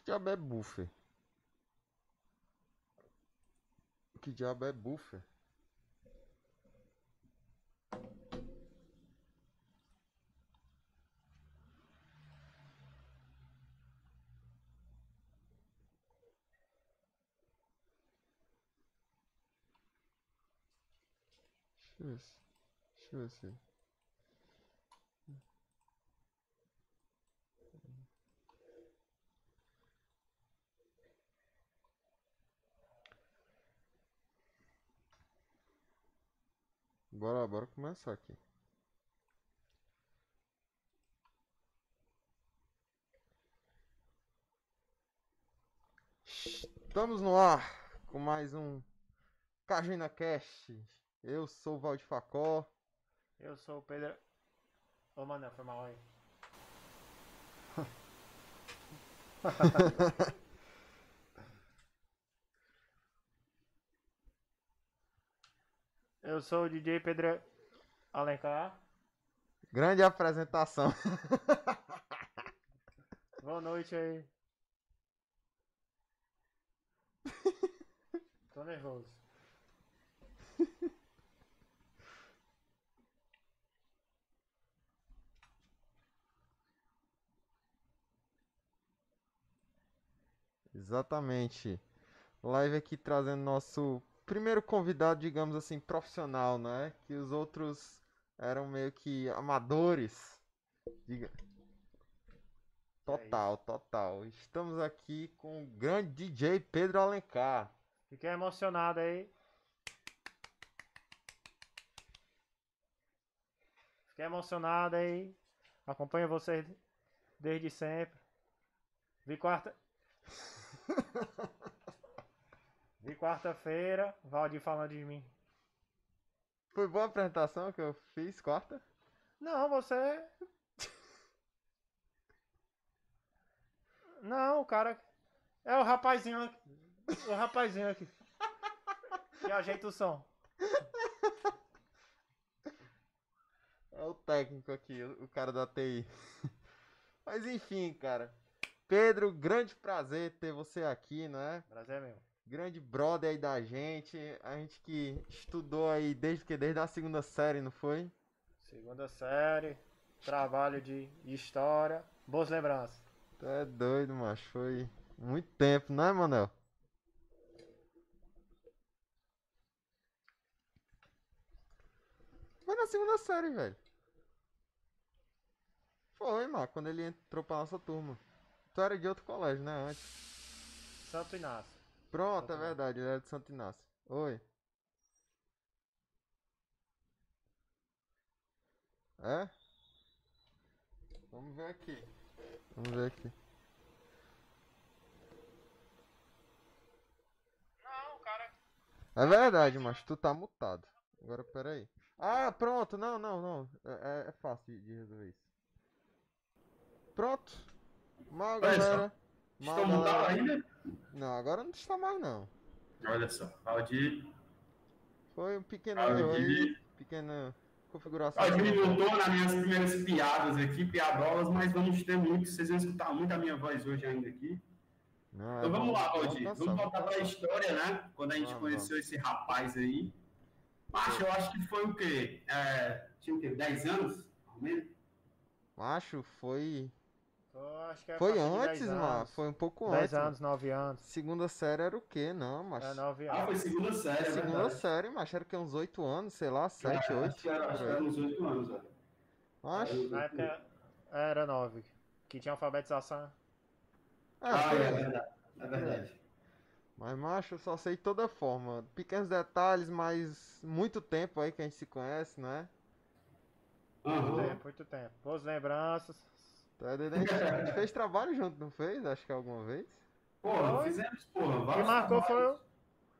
Que diabo é buffer? Que diabo é buffer? Deixa eu ver se. Deixa eu ver se. Bora, bora começar aqui. Estamos no ar com mais um Cajina Cast. Eu sou o Valdir Facó. Eu sou o Pedro. Ô, mano, foi mal aí. Eu sou o DJ Pedro Alencar. Grande apresentação. Boa noite aí. Tô nervoso. Exatamente. Live aqui trazendo nosso primeiro convidado, digamos assim, profissional, né? Que os outros eram meio que amadores. Diga. Total, total. Estamos aqui com o grande DJ Pedro Alencar. Fiquei emocionado aí. Fiquei emocionado aí. Acompanho vocês desde sempre. Vi quarta. Vi quarta-feira, Valdir falando de mim. Foi boa a apresentação que eu fiz quarta? Não, você. Não, o cara. É o rapazinho aqui. O rapazinho aqui. Que ajeita o som. É o técnico aqui, o cara da TI. Mas enfim, cara. Pedro, grande prazer ter você aqui, né? Prazer mesmo. Grande brother aí da gente. A gente que estudou aí desde que desde a segunda série, não foi? Segunda série. Trabalho de história. Boas lembranças. Tu é doido, macho. Foi muito tempo, né, Manel? Foi na segunda série, velho. Foi, mano, quando ele entrou pra nossa turma. Tu era de outro colégio, né, antes. Santo Inácio. Pronto, Santo é verdade, ele era de Santo Inácio. Oi. É? Vamos ver aqui. Vamos ver aqui. Não, o cara. É verdade, mas tu tá mutado. Agora, peraí. Ah, pronto. Não, não, não. É, é- é fácil de- resolver isso. Pronto. Mal, galera. Mal, Estou mutado galera. ainda? Não, agora não está mais, não. Olha só, Valdir. Foi um pequeno aí. Pequena configuração. Valdir me voltou nas minhas primeiras piadas aqui, piadolas, mas vamos ter muito, vocês vão escutar muito a minha voz hoje ainda aqui. Não, é Então vamos lá, Valdir. cansar, Vamos voltar para a história, né? Quando a gente conheceu esse rapaz aí. Macho, eu acho que foi o quê? É, tinha o quê? 10 anos? Menos? Macho, foi. Eu acho que é Foi antes, 10 mano. anos. Foi um pouco 10 antes. mano. anos, 9 anos. Segunda série era o quê? Não, macho. É 9 Ah, foi anos. segunda série, é Segunda verdade. série, macho. Era o quê? Uns 8 anos, sei lá, 7, É, 8. Acho que era, acho que era uns 8 anos, velho. Macho. Na época era 9. Que tinha alfabetização. Ah, Ah, foi- é verdade. É verdade. Mas, macho, eu só sei de toda forma. Pequenos detalhes, mas muito tempo aí que a gente se conhece, né? Muito Aham. tempo, muito tempo. Boas lembranças. Tá doido? A gente, a gente fez trabalho junto, não fez? Acho que alguma vez. Porra, Foi. fizemos, porra, O que marcou foi, trabalhos.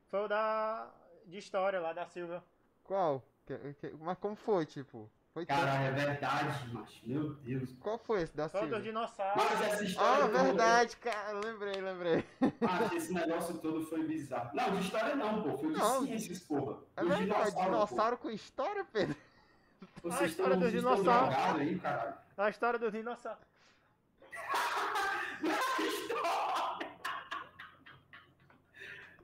foi o da. de história lá da Silvia. Qual? Que- que- mas como foi, tipo? Foi Caralho, é verdade, macho. Meu Deus. Qual foi esse da Foi o dos dinossauros. Mas essa história. Ah, verdade, cara. Lembrei, lembrei. Macho, esse negócio todo foi bizarro. Não, de história não, pô. Foi de Não, ciências, porra. É verdade, dinossauros, dinossauro com história, Pedro. pô. A Vocês história estão, dos vocês dinossauros. aí. A história dos dinossauros.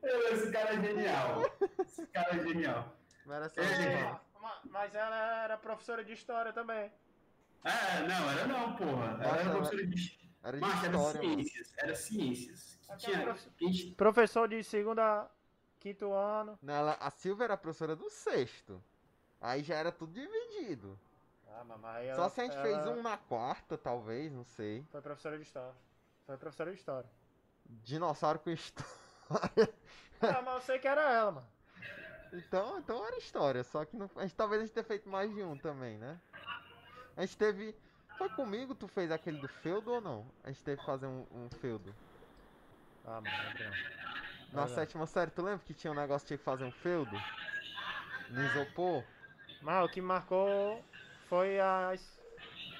Esse cara é genial. Esse cara é genial. Merece É. Mas ela era professora de história também. É, não, era não, porra. Ela Nossa, era professora de. Era de Mas era história, mano. ciências. Era ciências. Que tinha, prof- que Professor de segunda, quinto ano. Não, ela- a Silvia era professora do sexto. Aí já era tudo dividido. Ah, mamãe, Só se a gente fez um na quarta, talvez, não sei. Foi professora de história. Foi professora de história. Dinossauro com história. ah, mas eu sei que era ela, mano. Então, então era história, só que não, a gente, talvez a gente tenha feito mais de um também, né? A gente teve. Foi comigo tu fez aquele do feudo ou não? A gente teve que fazer um, um feudo. Ah, mano, não. Na Verdade. sétima série, tu lembra que tinha um negócio que tinha que fazer um feudo? No isopor? Mas o que marcou foi a es-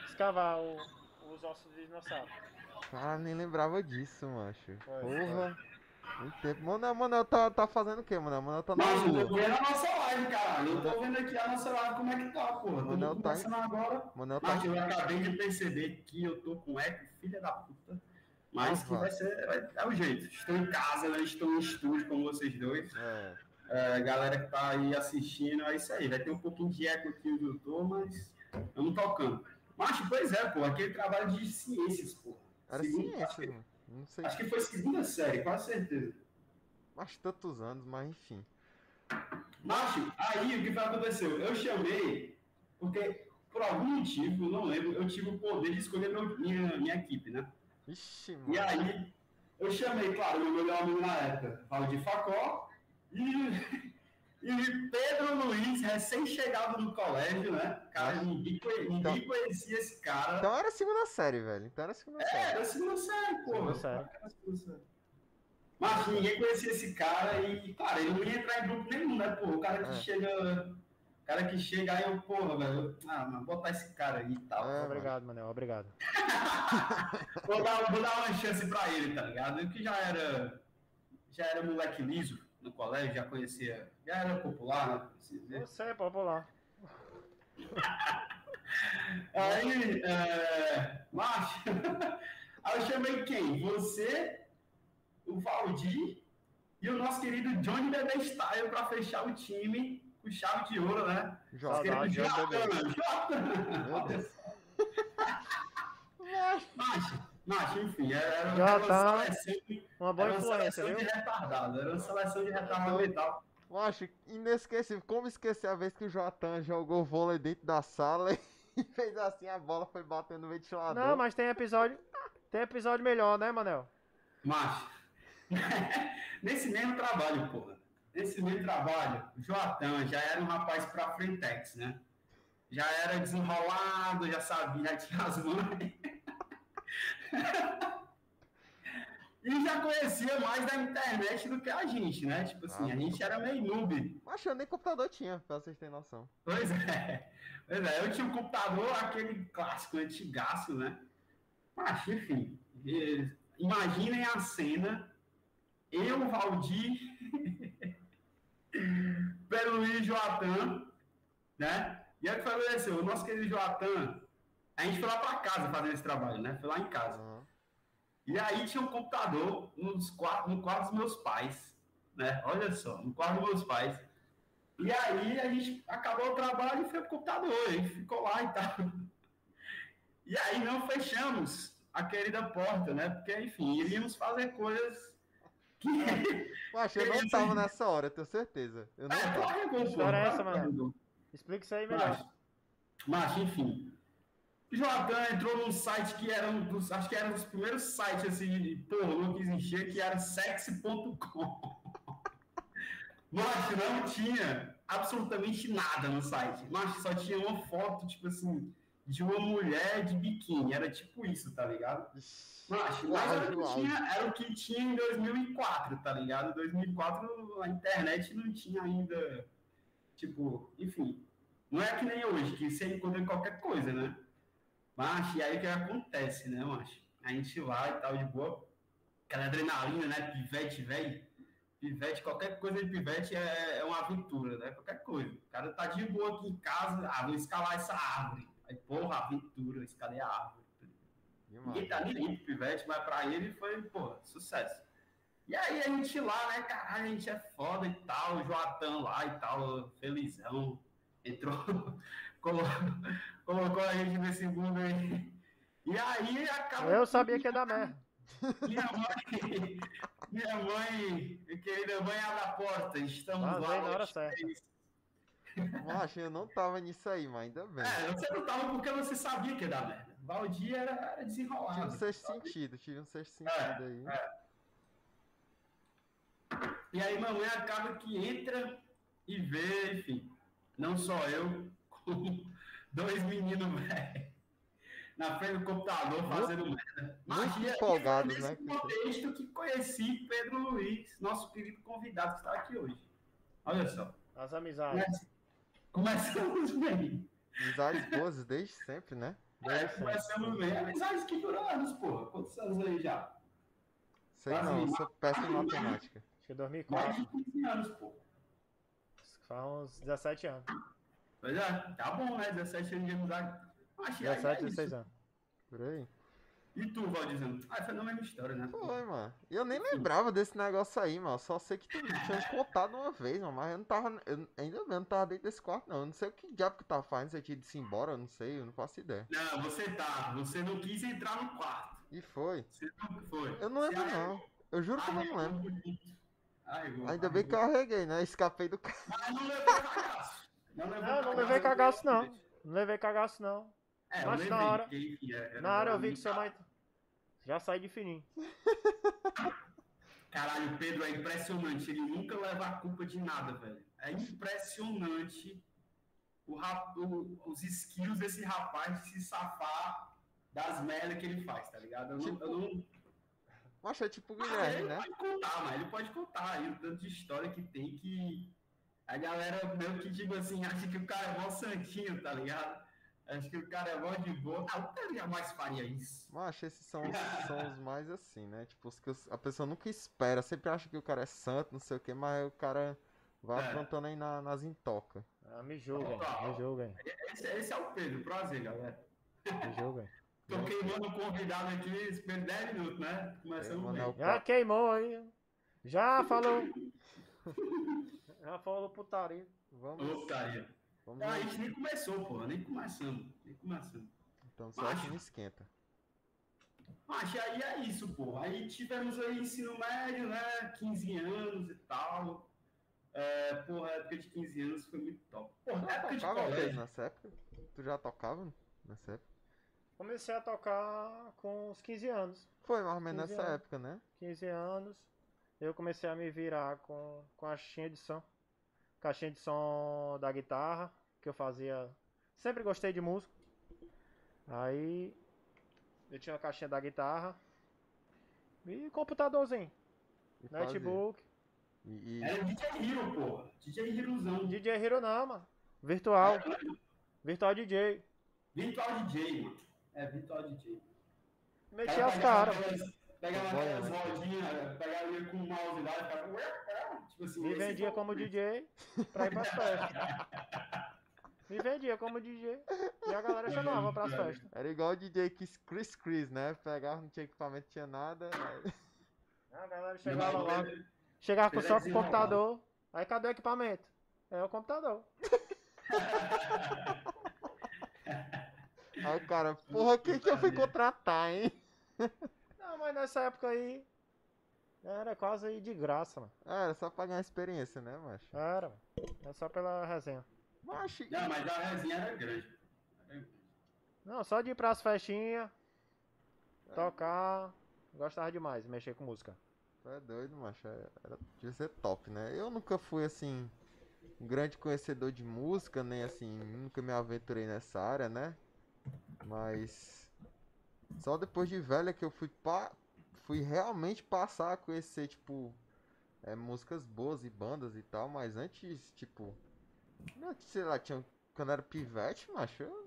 escavar o- os ossos de dinossauro. Cara, nem lembrava disso, macho. Porra. Muito tempo. Manel tá, tá fazendo o quê, Manel? Manel tá na Mas eu tô rua. vendo a nossa live, caralho. Eu tô vendo aqui a nossa live como é que tá, não Tô tá começando agora. Manel tá. Mas eu acabei de perceber que eu tô com eco, filha da puta. Mas que vai ser. vai- é o jeito. Estou em casa, né? estou no estúdio com vocês dois. É. É, galera que tá aí assistindo, é isso aí. Vai ter um pouquinho de eco aqui onde eu tô, mas eu não tocando. Mas, pois é, pô, aquele trabalho de ciências, pô. Era acho, ciência, que, mano. Não sei. acho que foi segunda série, quase certeza. Acho tantos anos, mas enfim. Macho, aí o que aconteceu? Eu chamei, porque por algum motivo, não lembro, eu tive o poder de escolher meu- minha, minha equipe, né? Ixi, E mano. aí, eu chamei, claro, meu melhor amigo na época, Valdir Facó, e, e Pedro Luiz, recém-chegado no colégio, né? Cara, ninguém, ninguém conhecia esse cara. Então era segunda série, velho. Então era segunda É, série. era segunda série, pô. Segunda série. Era segunda série. Mas ninguém conhecia esse cara e, cara, ele não ia entrar em grupo nenhum, né, pô? O cara que É. chega. O cara que chega aí, eu, porra, velho. Ah, mano, botar esse cara aí e tal. É, Obrigado, Manel, obrigado. Vou dar, vou dar uma chance pra ele, tá ligado? Eu que já era. Já era moleque liso no colégio, já conhecia. Já era popular, né? Você é popular. Aí, é, macho, aí eu chamei quem? Você, o Valdir e o nosso querido Johnny Bebê Style pra fechar o time com chave de ouro, né? Jota, Jota. Macho, macho, enfim, era, Jota. uma seleção, Uma boa era uma seleção viu? de retardado, era uma seleção de retardado mental. Eu acho inesquecível. Como esquecer a vez que o Joatan jogou vôlei dentro da sala e fez assim, a bola foi batendo no ventilador. Não, mas tem episódio. Tem episódio melhor, né, Manel? Macho, nesse mesmo trabalho, porra, nesse mesmo trabalho, o Joatan já era um rapaz pra frentex, né? Já era desenrolado, já sabia, já tinha as mães. e já conhecia mais da internet do que a gente, né? Tipo assim, Ah, a gente era meio noob. Mas eu nem computador tinha, pra vocês terem noção. Pois é. Pois é, eu tinha um computador, aquele clássico antigaço, né? Mas, enfim, imaginem a cena, eu, Valdir, Pedro Luiz e Joatan, né? E aí o que foi aconteceu? O nosso querido Joatan, a gente foi lá pra casa fazer esse trabalho, né? Foi lá em casa. Aham. E aí tinha um computador nos quartos, no quarto dos meus pais, né? Olha só, no quarto dos meus pais. E aí a gente acabou o trabalho e foi pro computador, gente ficou lá e tal. E aí não fechamos a querida porta, né? Porque, enfim, iríamos fazer coisas que. Macho, eu não tava nessa hora, eu tenho certeza. Eu não É, tava. claro que história é essa, mano? Explica isso aí melhor. Mas, mas, enfim. O Joatan entrou num site que era um dos. Acho que era um dos primeiros sites assim, de pornô que existia, que era sexy.com. Mas não tinha absolutamente nada no site. Mas só tinha uma foto, tipo assim, de uma mulher de biquíni. Era tipo isso, tá ligado? Mas, mas era, o que tinha, era o que tinha em 2004, tá ligado? Em 2004 a internet não tinha ainda, tipo, enfim. Não é que nem hoje, que você encontra qualquer coisa, né? Mas, e aí o que acontece, né, macho? A gente lá e tal, de boa, aquela adrenalina, né? Pivete, velho. Pivete, qualquer coisa de pivete é, é uma aventura, né? Qualquer coisa. O cara tá de boa aqui em casa, ah, vou escalar essa árvore. Aí, porra, aventura, eu escalei a árvore. Demais. Ninguém tá nem pro Pivete, mas pra ele foi, pô, sucesso. E aí a gente lá, né, caralho, a gente é foda e tal, o Joatan lá e tal, felizão, entrou, colocou, colocou a gente nesse mundo aí. E aí acaba. Eu sabia que ia dar merda. Minha mãe, minha mãe, querida mãe, abre a porta, estamos Ah, lá. na hora certa. Macho, eu não tava nisso aí, mas ainda bem. É, você não tava porque você sabia que ia dar merda. Valdir era, era Tive um desenrolado. sexto sabe? sentido, tive um sexto É, sentido aí. E aí mamãe acaba que entra e vê, enfim, não só eu, dois meninos velhos na frente do computador fazendo merda. muito empolgados, foi né, nesse isso contexto que conheci Pedro Luiz, nosso querido convidado que está aqui hoje. Olha só. As amizades. Come- Começamos bem. Amizades boas desde sempre, né? É, Desde sempre. começamos bem. Amizades que duram anos, porra. Quantos anos aí já? Sei Quase não, sou péssimo em matemática. Acho que Mais 2004. de 15 anos, pô. Faz uns 17 anos. Pois é, tá bom, né? 17 anos de amizade. Aí 17, é 16 isso. anos. Por aí. E tu, Valdizano? Ah, foi na mesma história, né? Foi, mano. E eu nem lembrava desse negócio aí, mano. Só sei que tu tinha contado uma vez, mano. Mas eu não tava. Eu, ainda bem, eu não tava dentro desse quarto, não. Eu não sei o que diabo que tava fazendo. Você tinha ido se embora, eu não sei, eu não faço ideia. Não, você tá. Você não quis entrar no quarto. E foi. Você não foi. Eu não lembro, Você não. Eu juro que eu não lembro. Arregou, Ainda bem que eu arreguei, né? Escapei do carro. Mas não levou cagaço. Não, levou Não, não levei cagaço, não. Não levei cagaço, não. É, Mas levei, na hora- porque, enfim, é- era- Na hora eu vi que seu mãe. Já saí de fininho. Caralho, o Pedro é impressionante. Ele nunca leva a culpa de nada, velho. É impressionante o rap- o- os skills desse rapaz de se safar das merdas que ele faz, tá ligado? Eu não, Tipo, eu não- é tipo o Ah, Guilherme, ele né? pode contar, mas ele pode contar aí o tanto de história que tem que a galera meio que, tipo assim, acha que o cara é mó santinho, tá ligado? Acha que o cara é mó de boa. Ah, o Pedro jamais faria isso. Mas esses são, os- são os mais assim, né? Tipo, os que os- a pessoa nunca espera. Sempre acha que o cara é santo, não sei o que, mas o cara vai É. aprontando aí na- nas intocas. Ah, me julguem, me julguem, Esse, esse é o Pedro, prazer, galera. me julguem. Tô queimando o convidado aqui, esperando 10 minutos, né? Começando É, bem. Já queimou aí. Já falou. Já falou putaria. Vamos. Ô, carinha. vamos Não, a gente nem começou, porra, nem começamos. Nem começamos. então, só que não esquenta. Mas aí é isso, pô. Aí tivemos aí ensino médio, né? 15 anos e tal. É, porra, a época de 15 anos foi muito top. Porra, Tu época de tocava colégio. nessa época? Tu já tocava nessa época? Comecei a tocar com uns 15 anos. Foi mais ou menos 15 nessa anos. época, né? 15 anos. Eu comecei a me virar com, com a caixinha de som. Caixinha de som da guitarra, que eu fazia. Sempre gostei de música. Aí eu tinha a caixinha da guitarra. E computadorzinho. E. Notebook. E, e- Era DJ Hero, porra. DJ Herozão. DJ Hero não, mano. Virtual. Virtual DJ. Virtual DJ, mano. É, Virtual DJ. Meti as caras. Foi, aquelas né? rodinhas, pegava ele com o mouse lá e ficava. Tipo assim, Me vendia como. DJ pra ir pras festas. Me vendia como DJ. E a galera chamava pras festas. Era igual o DJ Chris Chris, Chris, né? Pegava, não tinha equipamento, tinha nada. aí- A galera chegava lá. Chegava com é só com o desenrolado. computador. Aí cadê o equipamento? É o computador. Aí o cara, porra, quem que eu fui contratar, hein? Não, mas nessa época aí. Era quase de graça, mano. Ah, era só pra ganhar experiência, né, macho? Era, mano. Era só pela resenha. Macho, Não, mas a resenha era grande. Não, só de ir pras festinhas, tocar. Gostava demais, de mexer com música. tu é doido, macho. Era, era- devia ser top, né? Eu nunca fui, assim, um grande conhecedor de música, nem assim, nunca me aventurei nessa área, né? Mas só depois de velha que eu fui pa... fui realmente passar a conhecer, tipo, é, músicas boas e bandas e tal, mas antes, tipo, sei lá, tinha, quando era pivete, macho, eu não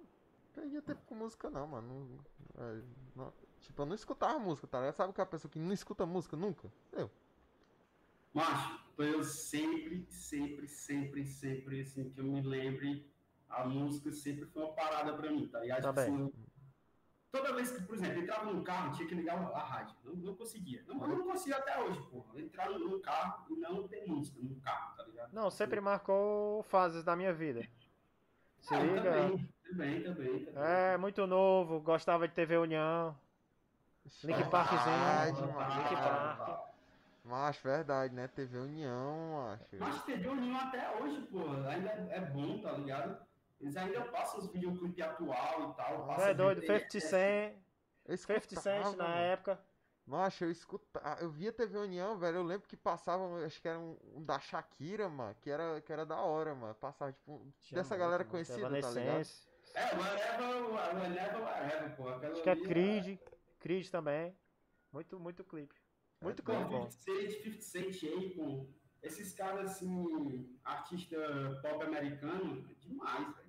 perdia tempo com música não, mano. Não- é, não- tipo, eu não escutava música, tá ligado? Sabe aquela pessoa que não escuta música nunca? Eu. Macho, eu sempre, sempre, sempre, sempre, assim, que eu me lembre, a música sempre foi uma parada pra mim, tá ligado? Tá Tipo bem. assim, toda vez que, por exemplo, entrava num carro, tinha que ligar a rádio. Não, não conseguia. Não, não consigo até hoje, porra. Entrar num carro e não ter música no carro, tá ligado? Não, sempre marcou fases da minha vida. Se Ah, eu liga. também, também, também, também. É, muito novo, gostava de TV União. Link Parkzinho. Verdade, Link. Park. Macho, verdade, né? TV União, macho. Mas TV União até hoje, pô, ainda é bom, tá ligado? Eles ainda passam os videoclipes atual e tal. É doido, VTS. 50 Cent, Eu 50 Cent escutava, na mano. época. Macho, eu escutava. Eu via TV União, velho. Eu lembro que passava, acho que era um, um da Shakira, mano. Que era, que era da hora, mano. Passava, tipo, Tinha dessa muito, galera mano. conhecida, tá ligado? É, Whatever, Whatever, Whatever, pô. Aquela Acho que é ali Creed. Creed também. Muito, muito clipe. Muito É, clipe Pô, bom. 50 Cent, 50 Cent, Akon, esses caras assim, artista pop americano, é demais, velho,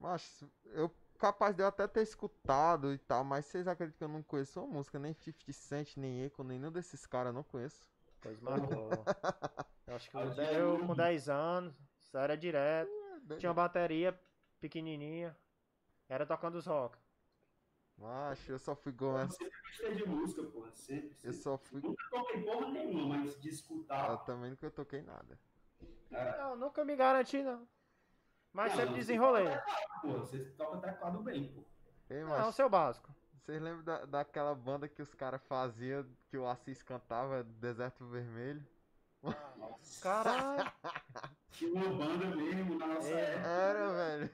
Macho, eu capaz de eu até ter escutado e tal, mas vocês acreditam que eu não conheço uma música, nem 50 Cent, nem Akon, nenhum desses caras, não conheço. Pois marcou. Eu acho que eu, eu com 10 anos, isso era direto. É, Tinha uma bateria pequenininha. Era tocando os rock. Macho, eu só fui Eu começar. sempre gostei de música, pô, sempre. Eu sempre. só fui. Nunca toquei porra nenhuma, mas de Eu escutar. também nunca toquei nada. é, Eu nunca me garanti, não. Mas Não, sempre você desenrolei. toca teclado, Pô, você toca teclado bem, pô. Ei, Não, macho, o seu básico. vocês lembram da, daquela banda que os caras faziam, que o Assis cantava, Deserto Vermelho? Nossa. Caralho. Tinha uma banda mesmo na nossa É. época. Era, velho.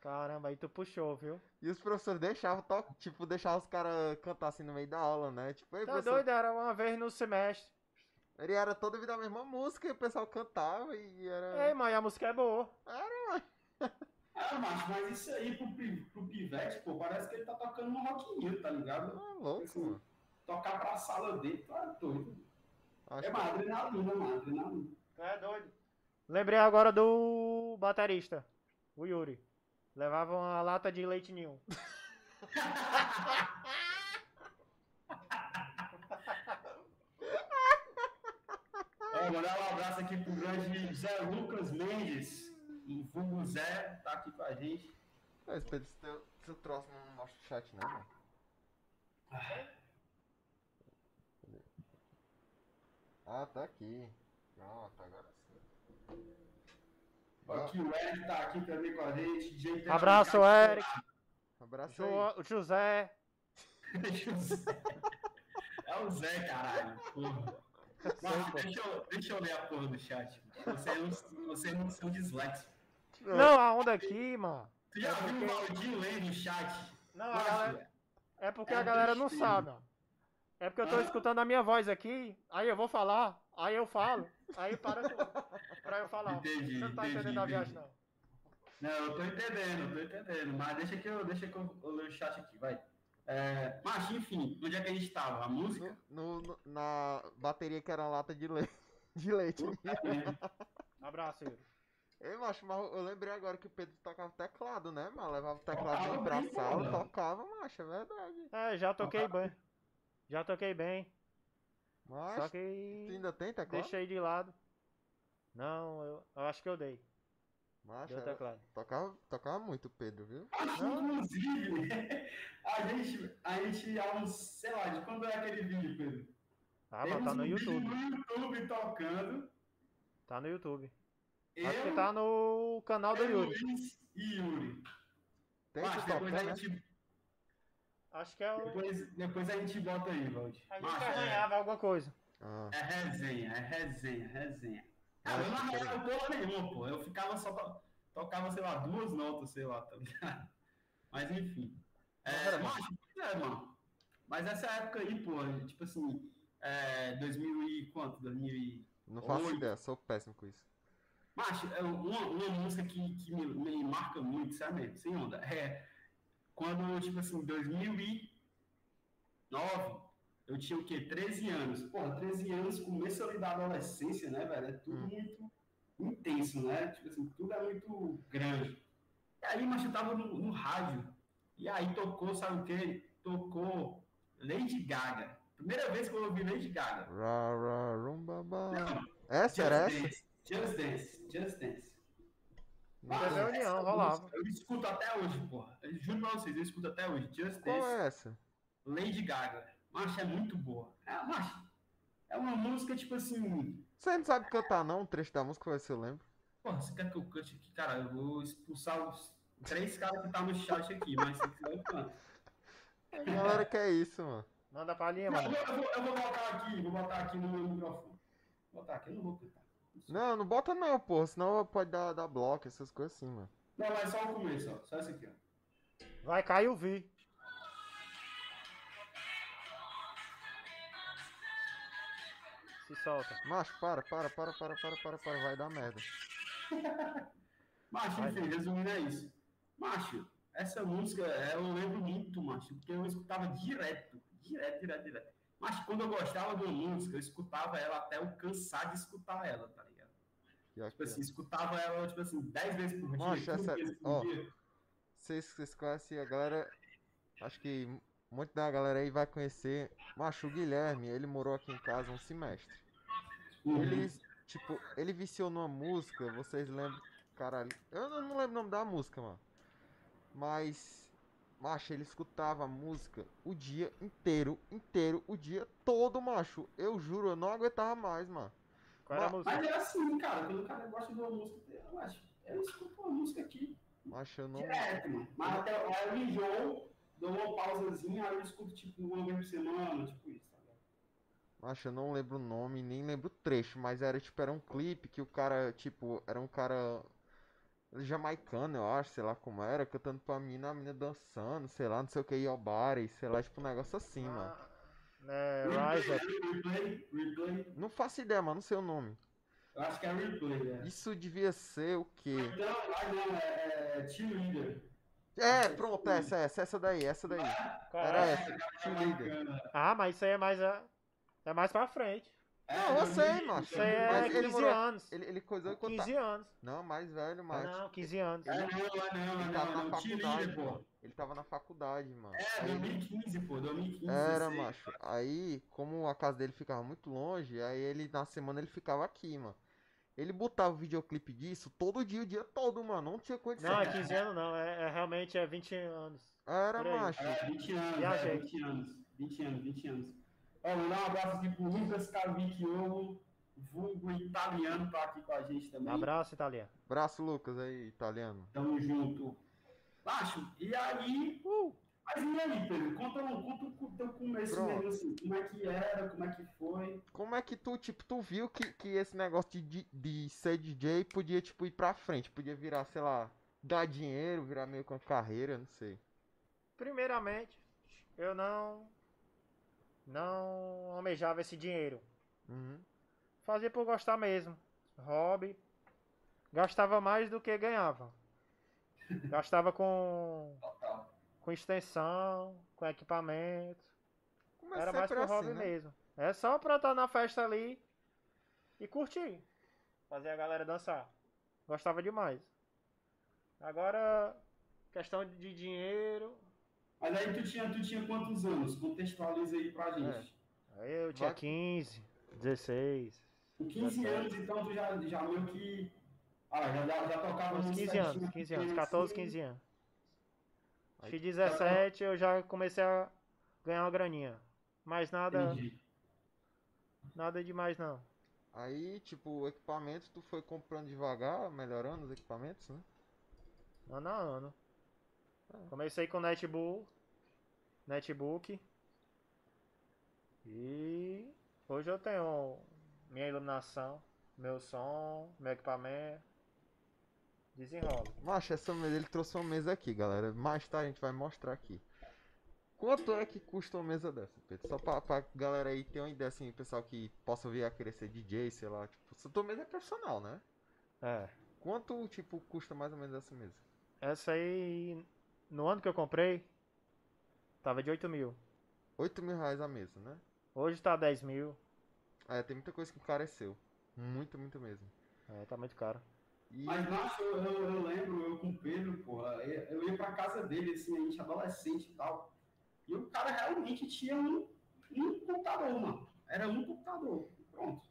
Caramba, aí tu puxou, viu? E os professores deixavam, to- tipo, deixavam os caras cantar assim no meio da aula, né? Tipo, Tá professor, doido? Era uma vez no semestre. Ele era toda vida a mesma música e o pessoal cantava e era. Ei, mas a música é boa. Ah, macho, mas isso aí pro, pro pivete, pô, parece que ele tá tocando um rockinho, tá ligado? Ah, louco, Assim, mano. Tocar pra sala dele, tá doido. Acho É uma adrenalina, mano, adrenalina. É doido. Lembrei agora do baterista, o Yuri. Levava uma lata de leite ninho. Ó, mandar um abraço aqui pro grande Zé Lucas Mendes. O vulgo Zé tá aqui com a gente. Mas Pedro, se teu, seu troço não mostra o chat, não, mano. Ah, tá aqui. Pronto, agora sim. Aqui o Eric tá aqui também com a gente. DJ Abraço, Terapia. Eric. Abraço aí. Jo- José. É o Zé, caralho. Porra. Deixa, eu, deixa eu ler a porra do chat. Você não, você não são disléxicos. Não, a onda aqui, mano. Tu já É viu porque- o Valdinho lendo no chat? Não, galera- É porque É a galera não sabe, ó. É porque eu tô Ah. escutando a minha voz aqui, aí eu vou falar, aí eu falo, aí para. Pra eu falar. Entendi, Você não tá entendi, entendendo a viagem, entendi. não. Não, eu tô entendendo, eu tô entendendo. Mas deixa que eu, deixa que eu, eu leio o chat aqui, vai. É, mas, enfim, onde é que a gente tava? A música? No, no- na bateria que era uma lata de, le... de leite. Abraço, Yuri. Ei, macho, mas eu lembrei agora que o Pedro tocava teclado, né, mano? Levava o tecladinho Tocava pra bem, sala, mano. tocava, macho, é verdade. É, já toquei bem. Já toquei bem. Mas Só tu que ainda tem teclado? deixei de lado. Não, eu, eu acho que eu dei. Macho, era- teclado. tocava, tocava muito o Pedro, viu? Inclusive, a gente, a gente, há uns, sei lá, de quando é aquele vídeo, Pedro? Ah, mas Temos tá no um YouTube. no YouTube tocando. Tá no YouTube. Eu, Acho que tá no canal do eu, Yuri. Luiz e Yuri. Tem Macho, que depois, tocar, a né? gente, Acho que é o. depois, depois a gente bota aí, Valdir. A gente Macho, é, arranhava alguma coisa. Ah, é resenha, é resenha, resenha. Ah, eu não arranhava porra nenhuma, pô. Eu ficava só, to- tocava, sei lá, duas notas, sei lá, tá ligado? Mas enfim. É, pois é, mano. Mas essa época aí, pô, tipo assim, é, 2000 e quanto? 2000 e... não faço ideia, sou péssimo com isso. Macho, é uma, uma música que, que me, me marca muito, mesmo, sem onda. É quando, tipo assim, 2009, eu tinha o quê? 13 anos. Porra, 13 anos, começo ali da adolescência, né, velho? É tudo Hum. muito intenso, né? Tipo assim, tudo é muito grande. E aí, macho, eu tava no, no rádio. E aí tocou, sabe o quê? Tocou Lady Gaga. Primeira vez que eu ouvi Lady Gaga. Ra, ra, rum, ba, ba. Essa era essa? Dance, Just Dance, Just Dance. Muita Mas reunião, rolava. Eu escuto até hoje, porra. Eu juro pra vocês, eu escuto até hoje. Just Qual Dance, é essa? Lady Gaga. Macho, é muito boa. É, macho, é uma música, tipo assim... Você não sabe cantar não? Um trecho da música, vai ver se eu lembro. Porra, você quer que eu cante aqui? Cara, eu vou expulsar os três caras que tá no chat aqui, mas se quiser eu canto. A galera quer isso, mano. Manda pra linha, Não, eu, mano. vou, eu, vou, eu vou botar aqui, vou botar aqui no meu microfone. Vou botar aqui, eu não vou cantar. Não, não bota não, pô. Senão pode dar, dar bloco, essas coisas assim, mano. Não, mas só o começo, ó. Só esse aqui, ó. Vai cair o Vi. Se solta. Macho, para, para, para, para, para, para, para. Vai dar merda. Macho, Vai. enfim, resumindo é isso. Macho, essa música é, eu lembro muito, macho, porque eu escutava direto, direto, direto, direto. Mas quando eu gostava de uma música, eu escutava ela até eu cansar de escutar ela, tá ligado? Tipo assim, escutava ela, tipo assim, 10 vezes por dia, Macho, 15 essa- vezes por ó. dia. Vocês, vocês conhecem a galera. Acho que muito da galera aí vai conhecer. Macho, o Guilherme, ele morou aqui em casa um semestre. Uhum. Ele, tipo, ele viciou numa música, vocês lembram? Caralho, eu não lembro o nome da música, mano. Mas, macho, ele escutava a música o dia inteiro, inteiro, o dia todo, macho. Eu juro, eu não aguentava mais, mano. Qual era a Mas- música? Mas é assim, cara, quando o cara gosta de uma música, eu acho, eu escuto uma música aqui Macho, eu não. direto, mano. Mas até eu enjoo, dou uma pausazinha, aí eu escuto tipo uma vez por semana, tipo isso, tá ligado? Macho, eu não lembro o nome, nem lembro o trecho, mas era tipo, era um clipe que o cara, tipo, era um cara jamaicano, eu acho, sei lá como era, cantando pra mina, a mina dançando, sei lá, não sei o que, Yobari, sei lá, tipo um negócio assim, mano. É, Rise. Replay, replay. Não faço ideia, mano, não sei o nome. Eu acho que é replay, é. Isso devia ser o quê? Não, ah, não, é, é cheerleader. É, pronto, essa, essa, essa daí, essa daí. Qual Era é? essa, cheerleader. Bacana. Ah, mas isso aí é mais, a- é mais pra frente. É, Não, eu sei, 2000, macho. Isso aí é Mas ele 15 morou- anos. Ele, ele coisou enquanto 15 tá... anos. Não, mais velho, Ah, macho. não, 15 anos. É, não, é não, Ele é tava não, na faculdade, pô. mano. Ele tava na faculdade, mano. É, Aí ele- 2015, pô, 2015. Era, 16. macho. Aí, como a casa dele ficava muito longe, aí ele, na semana, ele ficava aqui, mano. Ele botava o videoclipe disso todo dia, o dia todo, mano. Não tinha condição. Não, é 15 anos não. É, é realmente é 20 anos. Era, macho. É, 20 anos, Viajei. é, 20 anos. 20 anos, 20 anos. Ó, mandar um abraço aqui pro Lucas Carvicchiolo, vulgo italiano, tá aqui com a gente também. Abraço, italiano. Braço, Lucas, aí, italiano. Tamo junto. Macho, e aí. Uh! Mas e aí, Pedro? Conta, conta o teu começo Pronto. mesmo, assim. Como é que era, como é que foi. Como é que tu, tipo, tu viu que, que esse negócio de, de, ser DJ podia, tipo, ir pra frente? Podia virar, sei lá, dar dinheiro, virar meio com carreira, não sei. Primeiramente, eu não não almejava esse dinheiro. Uhum. Fazia por gostar mesmo. Hobby. Gastava mais do que ganhava. Gastava com. Com extensão, com equipamento. É Era mais pro hobby assim, né? mesmo. É só pra estar na festa ali e curtir. Fazer a galera dançar. Gostava demais. Agora, questão de dinheiro. Mas aí tu tinha, tu tinha quantos anos? Contextualiza aí pra gente. Aí eu tinha Vai- 15, 16. Com 15 anos, então, tu já, já meio que. Ah, já, já, já tocava Uns nos 15 setinhos anos, 15 anos, pequenos, 14, assim. 15 anos. Aí- De 17 eu já comecei a ganhar uma graninha. Mas nada, Entendi. nada demais não. Aí, tipo, o equipamento tu foi comprando devagar, melhorando os equipamentos, né? Ano a ano. É. Comecei com netbook, netbook. E hoje eu tenho minha iluminação, meu som, meu equipamento. Desenrola. Macho, essa mesa, ele trouxe uma mesa aqui, galera. Mais tarde a gente vai mostrar aqui. Quanto é que custa uma mesa dessa, Pedro? Só pra, pra galera aí ter uma ideia, assim, pessoal que possa vir a ser DJ, sei lá. Tipo, se tua mesa é profissional, né? É. Quanto, tipo, custa mais ou menos essa mesa? Essa aí, no ano que eu comprei, tava de 8 mil. 8 mil reais a mesa, né? Hoje tá 10 mil. É, tem muita coisa que encareceu. Muito, muito mesmo. É, tá muito caro. E, Mas, macho, eu, eu, eu lembro, eu com o Pedro, porra, eu eu ia pra casa dele, assim, a gente adolescente e tal. E o cara realmente tinha um, um computador, mano. Era um computador. Pronto.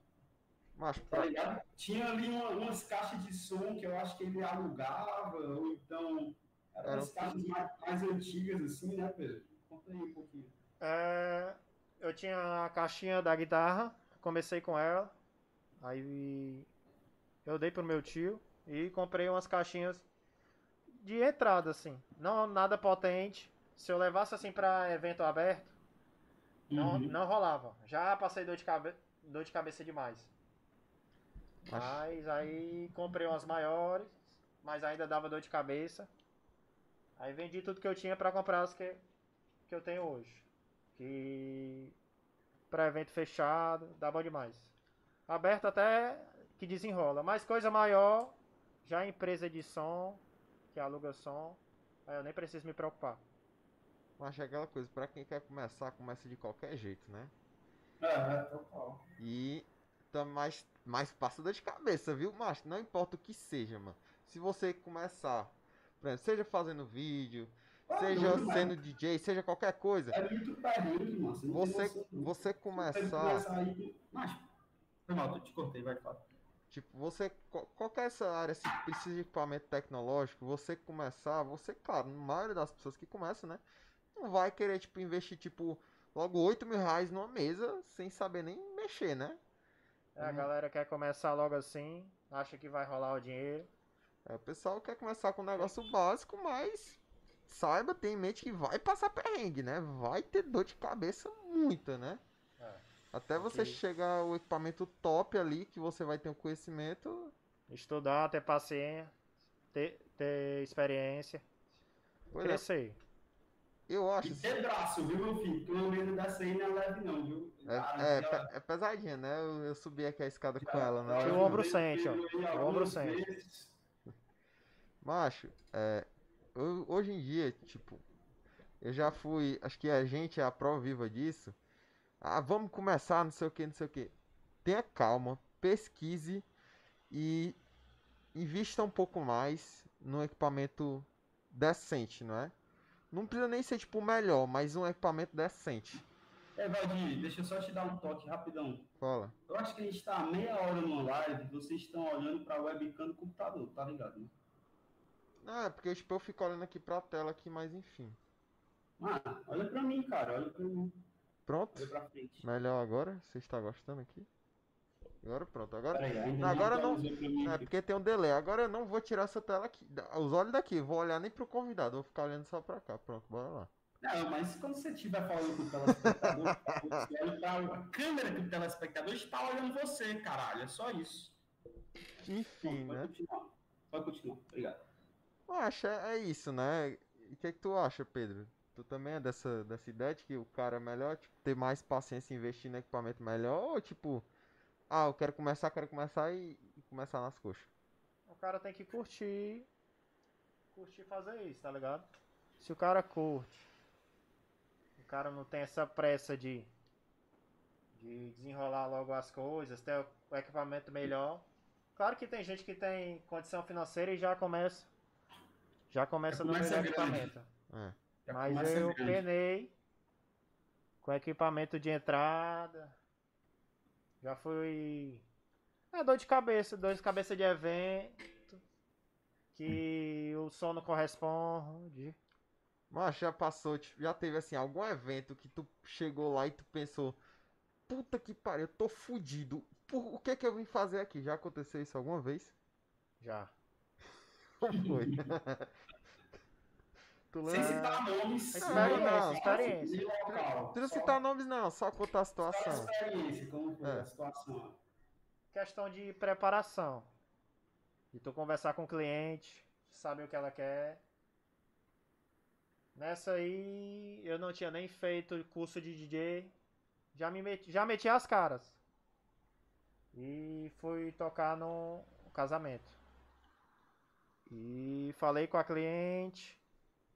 Mas tá pra... ligado? Tinha ali uma- umas caixas de som que eu acho que ele alugava, ou então eram Era umas caixas mais, mais antigas assim, né, Pedro? Conta aí um pouquinho. É, eu tinha a caixinha da guitarra, comecei com ela, aí eu dei pro meu tio e comprei umas caixinhas de entrada, assim, não nada potente. Se eu levasse assim pra evento aberto, não, Uhum. não rolava. Já passei dor de, cabe... dor de cabeça demais. Mas- aí comprei umas maiores, mas ainda dava dor de cabeça. Aí vendi tudo que eu tinha pra comprar as que, que eu tenho hoje. Que pra evento fechado, dá bom demais. Aberto até que desenrola. Mas coisa maior, já empresa de som, que aluga som, aí eu nem preciso me preocupar. Mas é aquela coisa, pra quem quer começar, começa de qualquer jeito, né? É, total. E tá mais, mais passa dor de cabeça, viu? Mas não importa o que seja, mano. Se você começar, por exemplo, seja fazendo vídeo, Ah, seja mano. sendo DJ, seja qualquer coisa, É muito perrengue, mano. Você, não você, não. você Você tem que começar, começar aí. Mas, mal, eu te cortei, vai falar. Tipo, você, qual- qualquer essa área, se precisa de equipamento tecnológico, você começar, você, claro, a maioria das pessoas que começam, né, não vai querer, tipo, investir, tipo, logo 8 mil reais numa mesa, sem saber nem mexer, né? É, a Hum. galera quer começar logo assim, acha que vai rolar o dinheiro. É, o pessoal quer começar com um negócio básico, mas saiba, tem em mente que vai passar perrengue, né? Vai ter dor de cabeça muita, né? É. Até você chegar ao equipamento top ali, que você vai ter um conhecimento. Estudar, ter paciência, ter, ter experiência, Pois é, crescer. eu acho. E ter braço, viu, meu filho? Porque uma mesa dessa aí não é leve, não, viu? É, é, ela- é pesadinha, né? Eu, eu subi aqui a escada com ela- né? o ombro sente, ó. O ombro sente. Macho, é, eu- hoje em dia, tipo, eu já fui, acho que a gente é a prova viva disso. Ah, vamos começar, não sei o que, não sei o que. Tenha calma, pesquise e invista um pouco mais no equipamento decente, não é? Não precisa nem ser tipo o melhor, mas um equipamento decente. É, Valdir, deixa eu só te dar um toque rapidão. Fala. Eu acho que a gente tá há meia hora numa live, vocês estão olhando pra webcam do computador, tá ligado? Né? Ah, é porque tipo, eu fico olhando aqui pra tela aqui, mas enfim. Mano, olha pra mim, cara, olha pra mim, Pronto? Melhor agora? Você está gostando aqui? Agora pronto. Agora ainda Agora não- mim É porque tem um delay. Agora eu não vou tirar essa tela aqui. Os olhos daqui. Vou olhar nem pro convidado. Vou ficar olhando só pra cá. Pronto, bora lá. Não, mas quando você estiver falando com o telespectador, você olha pra câmera que o telespectador está olhando você, caralho. É só isso. Enfim, Pode né? continuar. Pode continuar. Obrigado. Eu acho, é, é isso, né? E o que, que tu acha, Pedro? Tu também é dessa, dessa ideia de que o cara é melhor, tipo, ter mais paciência e investir no equipamento melhor? Ou tipo, ah, eu quero começar, quero começar e, e começar nas coxas? O cara tem que curtir. Curtir fazer isso, tá ligado? Se o cara curte, o cara não tem essa pressa de. de desenrolar logo as coisas, ter o equipamento melhor. Claro que tem gente que tem condição financeira e já começa. Já começa no começa melhor grande. equipamento. É. Mas eu grande. penei com equipamento de entrada. Já fui. É dor de cabeça, dor de cabeça de evento. Que o som não corresponde. Mas já passou, tipo, já teve assim, algum evento que tu chegou lá e tu pensou, puta que pariu, eu tô fudido. Por, o que que eu vim fazer aqui? Já aconteceu isso alguma vez? Já. Como foi? tu Sem lembra? citar nomes. Experiência, não, experiência. E local. Não precisa citar nomes não, só contar a só situação. experiência, como foi É. a situação. Questão de preparação. De tu conversar com o cliente, saber o que ela quer. Nessa aí eu não tinha nem feito curso de DJ. Já me meti, já meti as caras. E fui tocar no casamento. E falei com a cliente.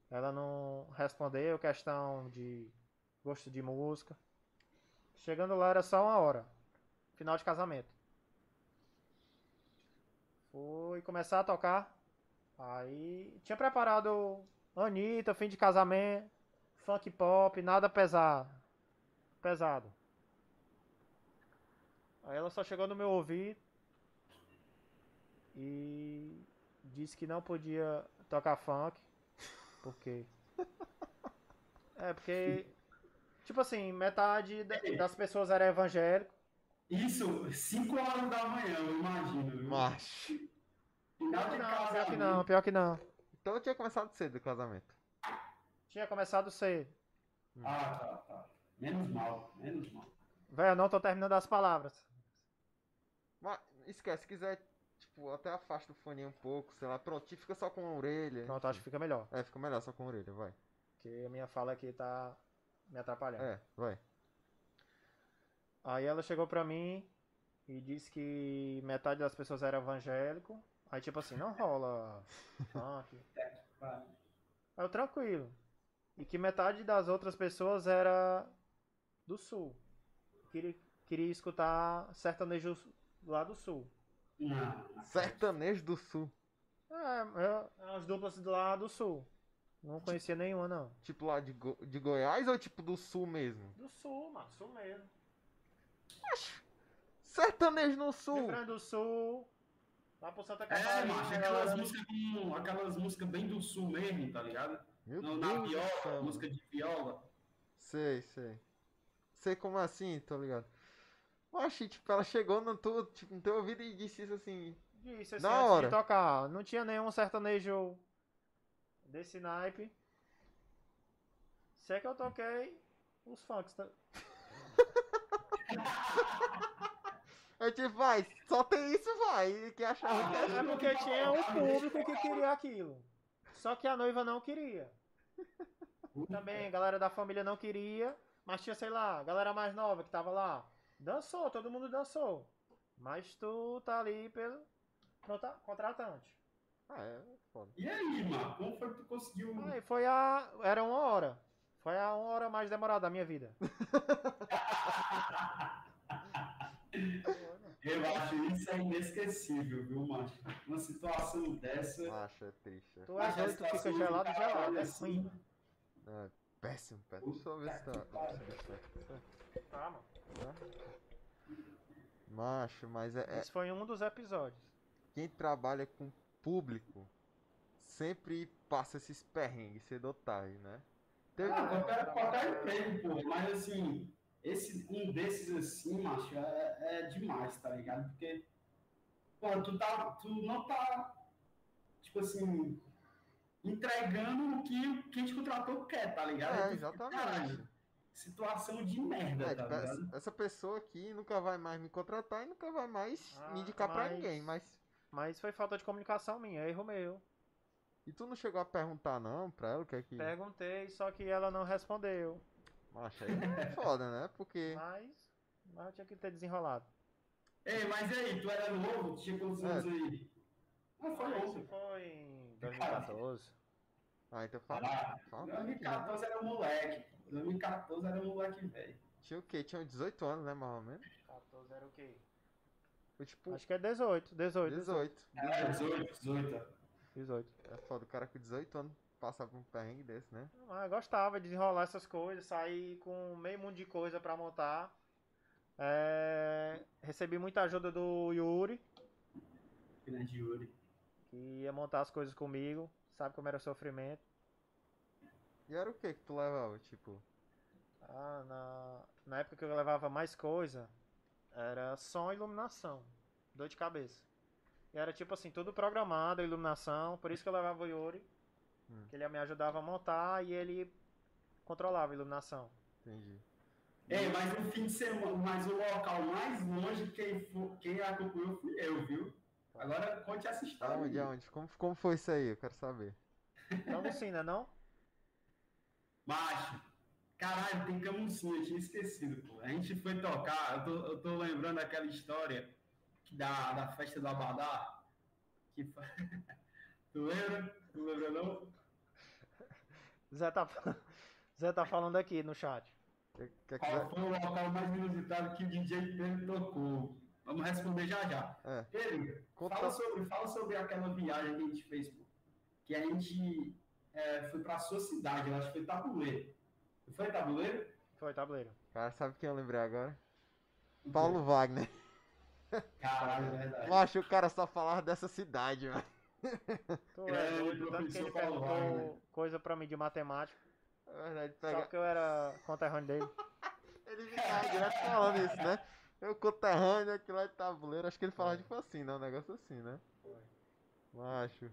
Ela não respondeu, questão de gosto de música. Chegando lá era só uma hora. Final de casamento. Fui começar a tocar. Aí tinha preparado Anitta, fim de casamento, funk pop, nada pesado. Pesado. Aí ela só chegou no meu ouvido e disse que não podia tocar funk, porque. É, porque. Tipo assim, metade da- das pessoas era evangélico. Isso, 5 horas da manhã, eu imagino. Macho. Final de Não, pior que não, pior que não. Então eu tinha começado cedo o casamento. Tinha começado cedo. Ah, tá, tá. Menos mal, menos mal. Velho, eu não tô terminando as palavras. Mas esquece, se quiser, tipo, até afasta o fone um pouco, sei lá, pronto, fica só com a orelha. Pronto, acho que fica melhor. É, fica melhor só com a orelha, vai. Porque a minha fala aqui tá me atrapalhando. É, vai. Aí ela chegou pra mim e disse que metade das pessoas era evangélico. Aí tipo assim, não rola funk. Aí eu tranquilo. E que metade das outras pessoas era do sul. Queria, queria escutar sertanejo lá do sul. Não, não. Sertanejo do Sul. É, eu, as duplas do lá do sul. Não conhecia nenhuma, não. Tipo lá de, Go- de Goiás ou tipo do Sul mesmo? Do sul, mano, sul mesmo. Sertanejo no Rio Sul! Grande do Sul. Lá pro Santa É, Catarina. macho, aquelas músicas, com- aquelas músicas bem do sul mesmo, tá ligado? Meu na Deus do viola, música de viola. Sei, sei. Sei como assim, tô ligado. Oxi, tipo, ela chegou no, tu, tipo, no teu ouvido e disse isso assim. Isso, assim, Da antes hora. de tocar. Não tinha nenhum sertanejo desse naipe. Se é que eu toquei os funks. Tá? É tipo, vai, só tem isso, vai. E que achava que É era. porque tinha um público que queria aquilo. Só que a noiva não queria. Também a galera da família não queria. Mas tinha, sei lá, a galera mais nova que tava lá. Dançou, todo mundo dançou. Mas tu tá ali pelo contra- contratante. Ah, é foda. E aí, mano, como foi que tu conseguiu? Aí foi a. Era uma hora. Foi a uma hora mais demorada da minha vida. Eu acho isso é inesquecível, viu, macho? Uma situação dessa. Macho, é triste. é. Tu é a doido, tu fica gelado, gelado. É assim, ruim. É, péssimo, péssimo. Deixa eu ver se tá. Que pariu. Tá. Macho, mas é, é- Esse foi um dos episódios. quem trabalha com público sempre passa esses perrengues cedo ou tarde, né? Teve Ah, um- qualquer, qualquer emprego, pô. Mas assim, esse, um desses assim, macho, é, é demais, tá ligado? Porque, pô, tu, tá, tu não tá, tipo assim, entregando o que quem te contratou quer, tá ligado? É, exatamente. "Caralho, Situação de merda, É, tá tipo, essa, ligado? essa pessoa aqui nunca vai mais me contratar e nunca vai mais Ah, me indicar pra mas- ninguém, mas. Mas foi falta de comunicação minha, erro meu. E tu não chegou a perguntar não pra ela o que é que. Perguntei, só que ela não respondeu. Macho, aí é foda, né? Porque. Mas, mas eu tinha que ter desenrolado. Ei, mas e aí, tu era novo? Tinha quantos É. anos aí? Não, foi Isso foi em 2014. Ah, então fala. Ah, fala 2014 era moleque. 2014 era moleque velho. Tinha o quê? Tinha 18 anos, né, mais ou menos? 14 era o quê? Foi tipo Acho que é 18, 18. 18. É, 18, 18. 18. É foda, o cara com 18 anos passar por um perrengue desse, né? Mas eu gostava de desenrolar essas coisas, sair com meio mundo de coisa pra montar. É, recebi muita ajuda do Yuri, Grande Yuri. que ia montar as coisas comigo. Sabe como era o sofrimento? E era o que que tu levava? Tipo, Ah, na, na época que eu levava mais coisa, era som e iluminação. Dor de cabeça. E era tipo assim, tudo programado, iluminação. Por isso que eu levava o Yuri. Hum. Que ele me ajudava a montar e ele controlava a iluminação. entendi. Ei, mas o fim de semana, mas o local mais longe, quem, for, quem acompanhou fui eu, viu? Agora conte essa história. Aonde, aonde? Como, como foi isso aí? Eu quero saber. Camucina, não? Macho, caralho, tem camucinha, eu tinha esquecido, pô. A gente foi tocar, eu tô, eu tô lembrando aquela história que da, da festa do Abadá. Que foi... tu lembra? Tu lembra não? Zé tá, Zé tá falando aqui no chat. Quer, quer Qual quiser? foi o local mais inusitado que o DJ Pedro tocou? Vamos responder já já. É. Pedro, Conta- fala sobre, fala sobre aquela viagem que a gente fez, pô. Que a gente é, foi pra sua cidade, eu acho que foi Tabuleiro. Não foi Tabuleiro? Foi, tabuleiro. Cara, sabe quem eu lembrei agora? Paulo Wagner. Caralho, é verdade. Macho, o cara só falava dessa cidade, mano. Tu Grande é doido, tanto que ele professor Paulo perguntou Wagner. coisa pra mim de matemática. É verdade, Só pega... que eu era conterrâneo dele. Ele ficava direto falando isso, né? Eu conterrâneo, aquilo lá de tabuleiro. Acho que ele falava tipo assim, né? Um negócio assim, né? Macho.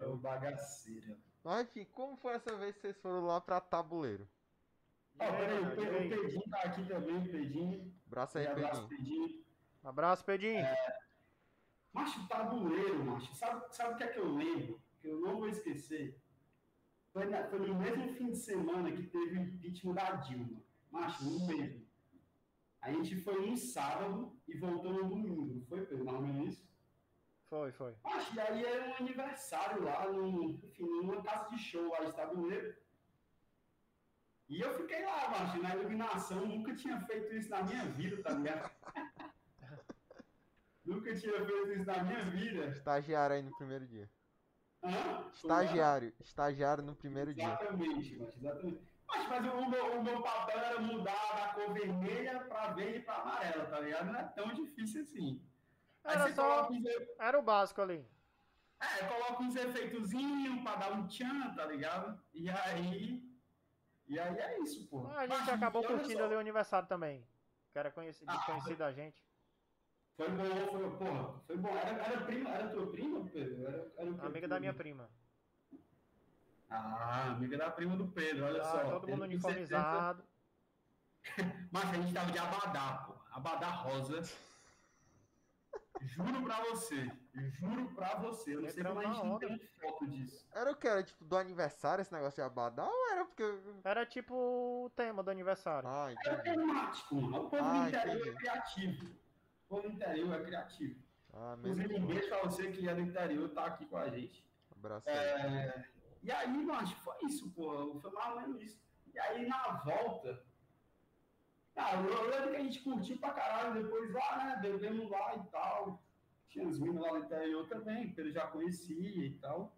É o bagaceiro. Mas enfim, como foi essa vez que vocês foram lá pra tabuleiro? Ó, peraí, o Pedinho tá aqui também, o Pedinho. Abraço aí, abraço, Pedrinho. Pedinho. Abraço, Pedinho. Macho, tabuleiro, macho. Sabe, sabe o que é que eu lembro? Que eu não vou esquecer. Foi, na- foi no mesmo fim de semana que teve o impeachment da Dilma. Macho, no mesmo. A gente foi um sábado e voltou no domingo, não foi, Pedro? Mais ou menos isso? Foi, foi. Macho, e aí era um aniversário lá, num, enfim, numa casa de show lá de tabuleiro. E eu fiquei lá, macho, na iluminação. Nunca tinha feito isso na minha vida, tá ligado? Nunca tinha feito isso na minha vida. Estagiário aí no primeiro dia. Hã? Estagiário. Estagiário no primeiro dia. Exatamente, exatamente. Mas, mas o, meu, o meu papel era mudar da cor vermelha pra verde e pra amarela, tá ligado? Não é tão difícil assim. Era só- uns, Era o básico ali. é, coloca uns efeitozinhos pra dar um tchan, tá ligado? E aí. E aí é isso, pô. Ah, a gente Mas, acabou curtindo só, ali o aniversário também. Que era conhecido, Ah, desconhecido da gente. Foi bom, foi, porra, foi bom. Era, era prima, era tua prima, Pedro? Era, era? Amiga da minha prima. Ah, amiga da prima do Pedro, olha Ah, só. todo mundo certeza- uniformizado. Mas a gente tava de abadá, pô. Abadá rosa. Juro pra você. Juro pra você. Eu não sei como a Entramos gente não tem foto disso. Era o que? Era tipo do aniversário esse negócio de abadá ou era porque. Era tipo o tema do aniversário. Ah, É entendi. temático, mano. O povo Ah, do interior entendi. é criativo. O povo do interior é criativo. Ah, mesmo. Inclusive, um beijo pra você que é do interior, tá aqui com a gente. Abraço aí. É, E aí, macho, foi isso, pô. Foi mais ou menos isso. E aí, na volta. Ah, eu lembro que a gente curtiu pra caralho depois lá, né? Bebemos lá e tal. Tinha as minas lá no interior também, que ele já conhecia e tal.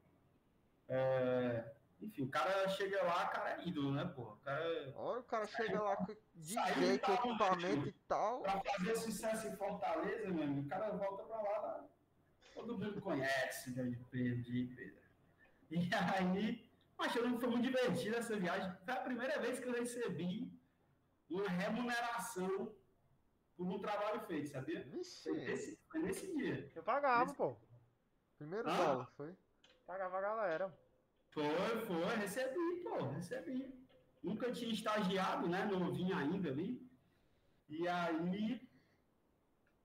É, Enfim, o cara chega lá, o cara é ídolo, né, pô? O cara, Olha, o cara chega lá com Saiu DJ, com equipamento e tal. pra fazer sucesso em Fortaleza, meu, o cara volta pra lá, tá? todo mundo conhece, né, de Pedro, de Pedro. E aí, mas eu foi muito divertido essa viagem. Foi a primeira vez que eu recebi uma remuneração por um trabalho feito, sabia? Foi Vixe, nesse, foi nesse dia. Eu pagava, pô. primeiro Ah. dólar, foi? Pagava a galera. Foi, foi, recebi, pô, recebi. Nunca tinha estagiado, né? Novinho ainda ali. E aí.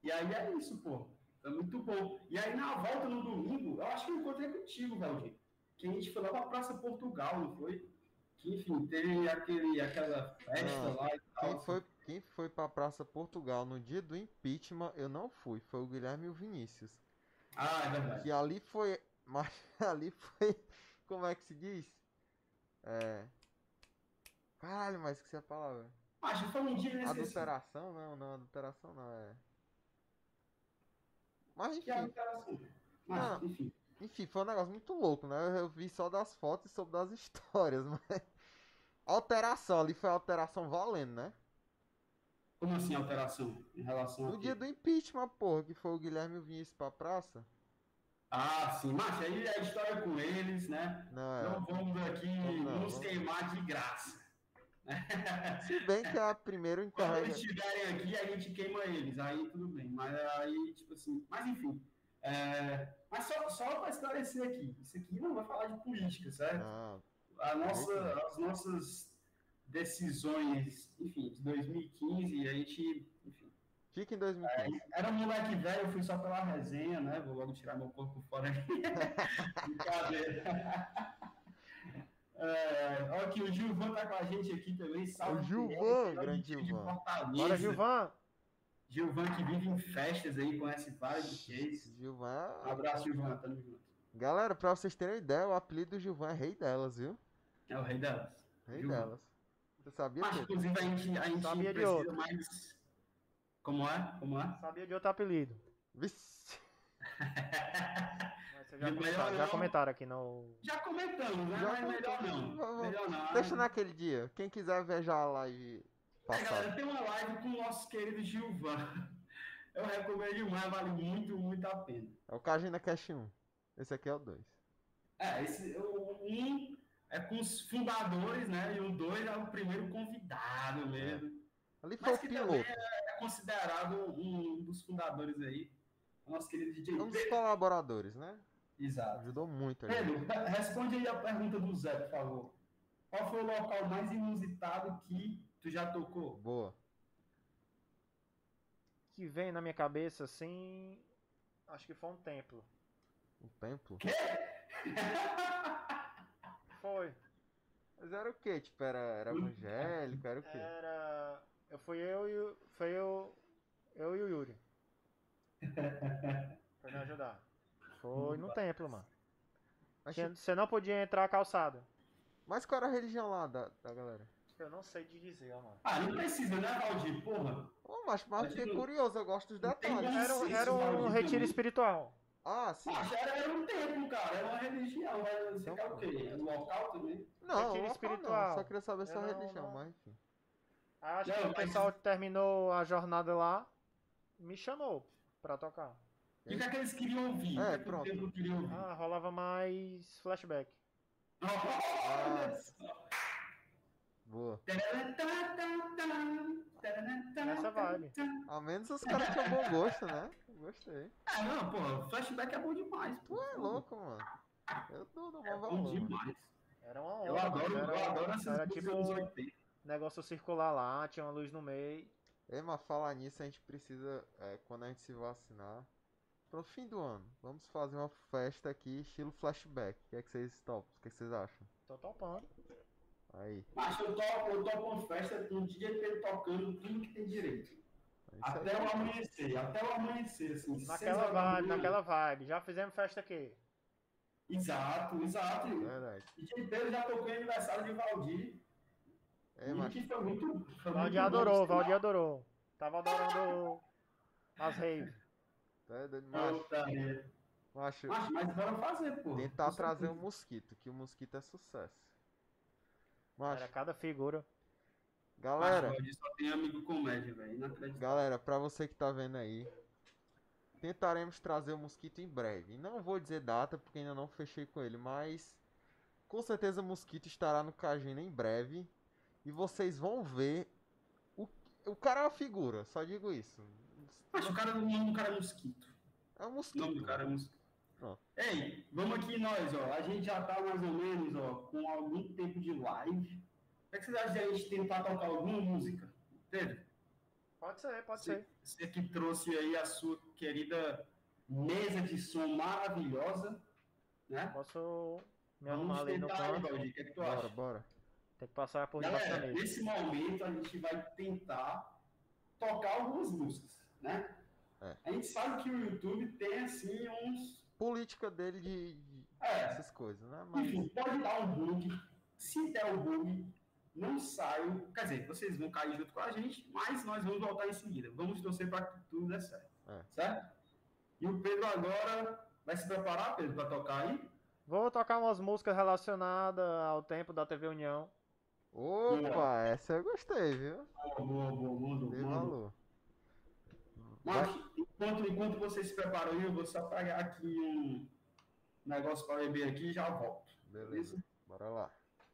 E aí é isso, pô. Foi muito bom. E aí na volta no domingo, eu acho que eu encontrei contigo, Valdir. Que a gente foi lá pra Praça Portugal, não foi? Que enfim, teve aquele, aquela festa Não, lá e tal. Quem foi, quem foi pra Praça Portugal no dia do impeachment, eu não fui. Foi o Guilherme e o Vinícius. Ah, é verdade. Que ali foi. Mas ali foi. Como é que se diz? É. Caralho, mas esqueci a palavra. Mas foi um dia inesquecível. Adulteração? Não, não, adulteração não, é. Mas Que é enfim, alteração. Mas, Ah. enfim. Enfim, foi um negócio muito louco, né? Eu, vi só das fotos e soube das histórias, mas. Alteração, ali foi alteração valendo, né? Como assim alteração? Em relação. No dia do impeachment, porra, que foi o Guilherme e o Vinícius pra praça. Ah, sim, mas aí é a história com eles, né? Não, é. Não vamos aqui Não, nos queimar de graça. Se bem que a primeira Quando encarrega. eles estiverem aqui, a gente queima eles, aí tudo bem. Mas aí, tipo assim, mas enfim. É, Mas só, só para esclarecer aqui, isso aqui não vai falar de política, certo? Não, A nossa, as nossas decisões, enfim, de 2015, a gente, enfim, fica em 2015. Era um moleque velho, eu fui só pela resenha, né? Vou logo tirar meu corpo fora aqui. Brincadeira. É, olha que o Gilvan tá com a gente aqui também. Salve O Gilvan, grande de Gilvan. Bora, Gilvan. Gilvan que vive em festas aí, conhece vários DJs. Gilvan. Um abraço, Gilvan, tamo junto. Galera, pra vocês terem ideia, o apelido do Gilvan é Rei delas, viu? É o rei delas. Rei Gilvan. delas. Você sabia, Mas, inclusive, a gente, a gente Sabia de precisa outro. mais. Como é? Como é? Sabia de outro apelido. Vixe. Mas já, Melhor comentaram, já não. comentaram aqui no. Já comentamos, né? Já Mas melhor não. Melhor não. Deixa naquele dia. Quem quiser ver já a live É, galera, tem uma live com o nosso querido Gilvan. Eu recomendo demais, vale muito, muito a pena. É o Kajina Cash 1. Esse aqui é o 2. É, esse, o um é com os fundadores, né? E o dois é o primeiro convidado mesmo. Ali foi Mas o que piloto. também é considerado um dos fundadores aí. O nosso querido DJ Um dos colaboradores, né? Exato. Ajudou muito. Pedro, re- responde aí a pergunta do Zé, por favor. Qual foi o local mais inusitado que tu já tocou? Boa. Que vem na minha cabeça assim. Acho que foi um templo. Um templo. Foi. Mas era o quê? Tipo, era, era evangélico? Era o quê? Era. Eu fui eu e o. Foi eu. Eu e o Yuri. Pra me ajudar. Foi no templo, mano. Tinha- Você não podia entrar calçado. mas qual era a religião lá da, da galera? Eu não sei de dizer, ó, mano. Ah, não precisa, né, Valdir? Porra. Ô, mas, mas eu Mas, fiquei tipo, curioso, eu gosto dos detalhes. Era, um- sei era se um Valdir retiro também. espiritual. Ah, sim. Mas era, era um templo, cara. Era uma religião. Vai, você Então, quer o quê? Um local também? Não, retiro local não, espiritual. Só queria saber sua Eu não- religião, não- mas enfim. Acho Não, que o mas- pessoal terminou a jornada lá. Me chamou pra tocar. E o que é que eles queriam ouvir? É, que, é que pronto. o templo queria ouvir? Ah, rolava mais flashback. Olha só. Boa. Nessa vibe. Ao menos os caras tinham bom gosto, né? Gostei. Ah, não, pô, flashback é bom demais. Pô. Tu é louco, mano. Eu dou dou É bom valor. demais. Era uma Eu onda, adoro, mano. eu Era, adoro essas era tipo um 80. negócio circular lá, tinha uma luz no meio. Ei, mas falar nisso, a gente precisa, é, quando a gente se vacinar, pro fim do ano, vamos fazer uma festa aqui, estilo flashback. O que é que vocês topam? O que é que vocês acham? Tô topando. Aí. Mas eu toco, eu toco uma festa o DJ Pedro tocando tudo que tem direito. é aí. Até o amanhecer, até o amanhecer, assim. Naquela vibe, naquela vibe. Já fizemos festa aqui. Exato, exato. Verdade. DJ Pedro já tocou em aniversário de Valdir. E mas que foi muito. Foi Valdir muito bom, adorou. Valdir adorou. Tava adorando as raves. é doido, macho. Mas, bora fazer, pô. tentar trazer o certeza. mosquito, que o mosquito é sucesso. Era Macho, cada figura. galera, Mas Valdir só tem amigo comédia, velho. Galera, pra você que tá vendo aí, tentaremos trazer o mosquito em breve. Não vou dizer data porque ainda não fechei com ele, mas com certeza o mosquito estará no Cagina em breve e vocês vão ver o, o cara é uma figura, só digo isso. Mas o cara, o nome do cara é Mosquito. É um O mosquito. nome do cara é Mosquito. Ei, vamos aqui nós, ó. A gente já tá mais ou menos, ó, com algum tempo de live. O que, é vocês acham de a gente tentar tocar alguma música? Pedro, Pode ser, pode você, ser. você que trouxe aí a sua querida mesa de som maravilhosa, né? Posso me Vamos arrumar ali no tentar aí, canto. O que é que tu Bora, acha? bora. Tem que passar por debaixo da Galera, mesa. nesse momento a gente vai tentar tocar algumas músicas, né? É. A gente sabe que o YouTube tem, assim, uns... Política dele de, de É, essas coisas, né? Mas Enfim, pode dar um bug. Se der o bug, não saiam. Quer dizer, vocês vão cair junto com a gente, mas nós vamos voltar em seguida. Vamos torcer para que tudo dê certo. É. Certo? E o Pedro agora vai se preparar, Pedro, para tocar aí? Vou tocar umas músicas relacionadas ao tempo da TV União. Opa, essa eu gostei, viu? Boa, boa, boa, Mas, enquanto, enquanto vocês se preparam aí, eu vou só pegar aqui um negócio para beber aqui e já volto. Beleza, bora lá.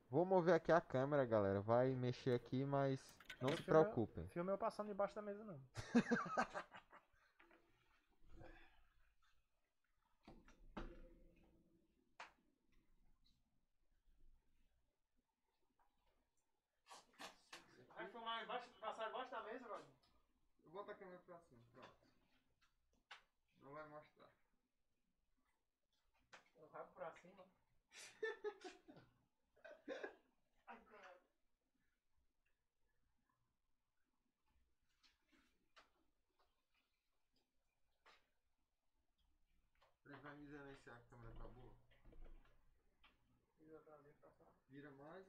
Vou mover aqui a câmera, galera. Vai mexer aqui, mas não Esse se é- preocupem. Filme eu passando debaixo da mesa, não. Vai filmar embaixo, passar embaixo da mesa, velho? Eu boto a câmera pra cima, pronto. Não vai mostrar. O rabo pra cima. Ai, caralho. Ele vai me dizendo aí se a câmera tá boa. Vira pra dentro, pra cá. Vira mais.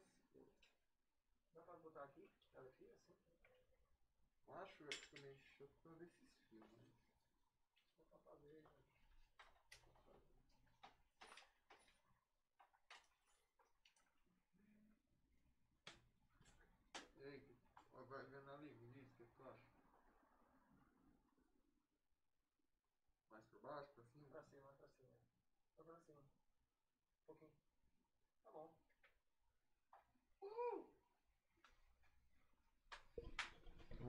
Dá pra botar aqui? Ela aqui, assim? Acho é que também deixa eu ver esses fios. né? Dá pra fazer. né? E aí, vai vendo ali, Vinícius, o que tu acha? time,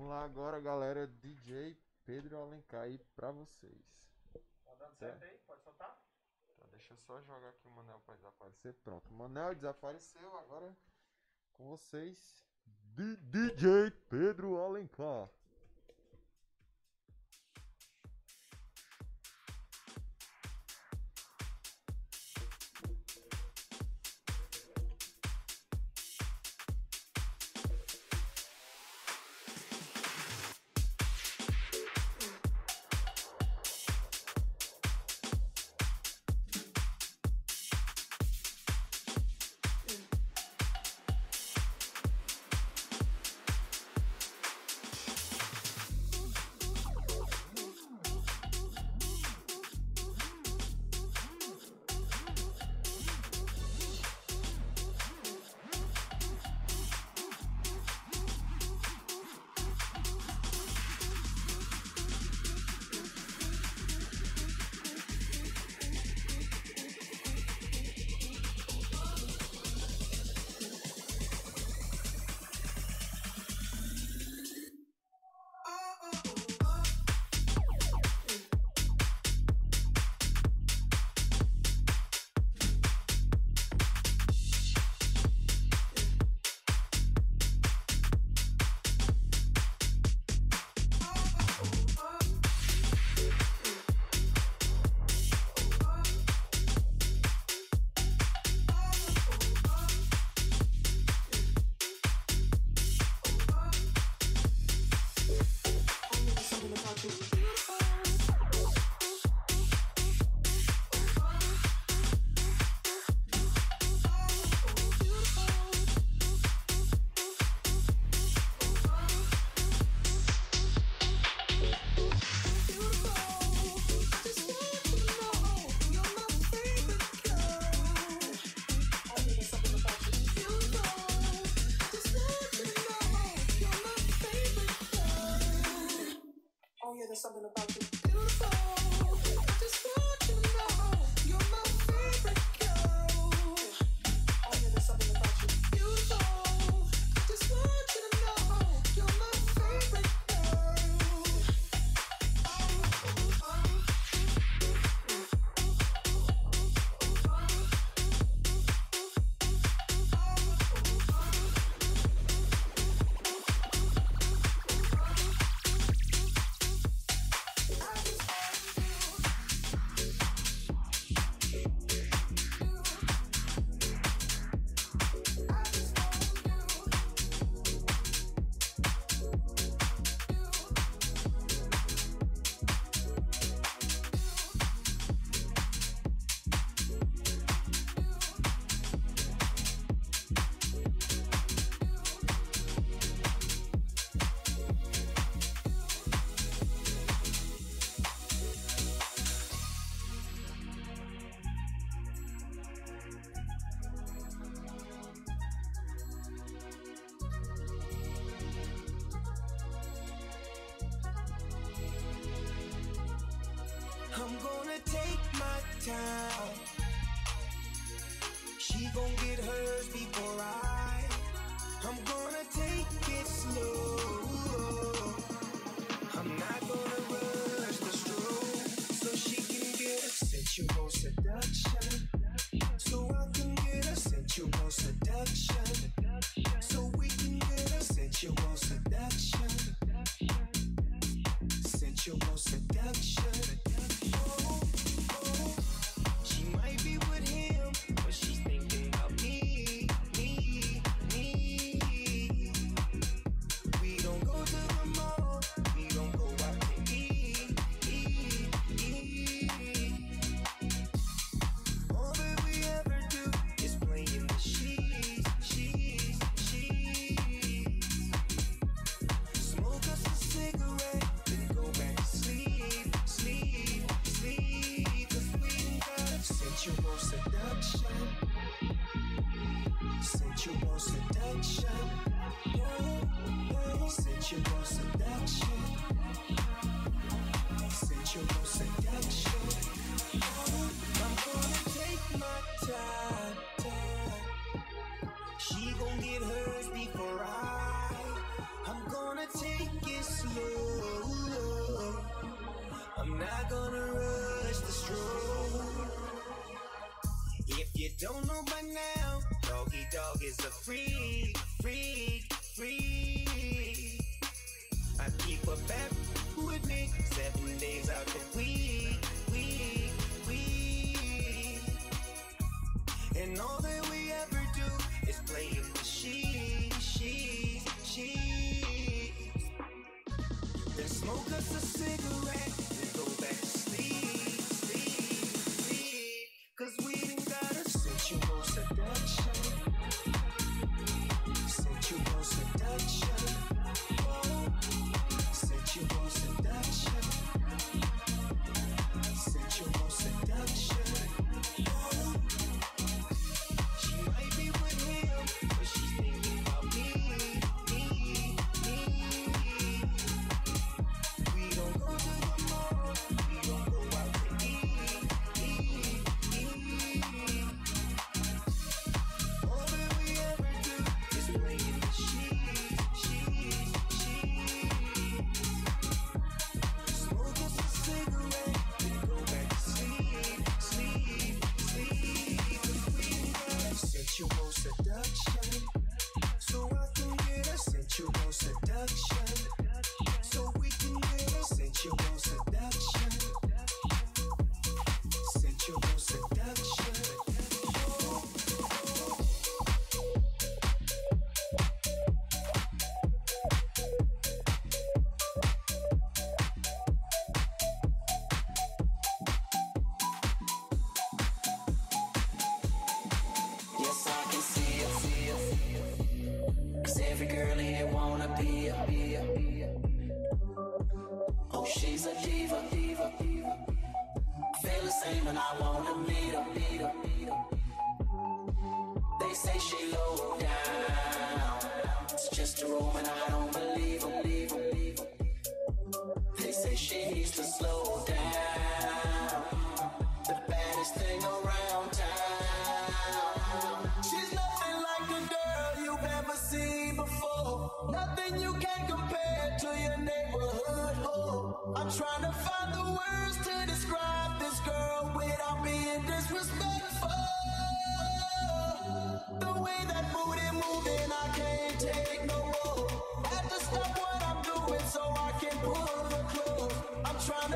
Vamos lá agora, galera. DJ Pedro Alencar aí pra vocês. Tá dando certo aí? Pode soltar? Tá, deixa eu só jogar aqui o Manel pra desaparecer. Pronto, o Manel desapareceu. Agora com vocês, DJ Pedro Alencar. I'm gonna take my time. She gon' get hers before I. I'm gonna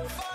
Bye.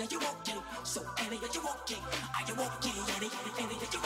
Annie, are you walking? So Annie, are you walking? Are you walking? Annie, Annie, are you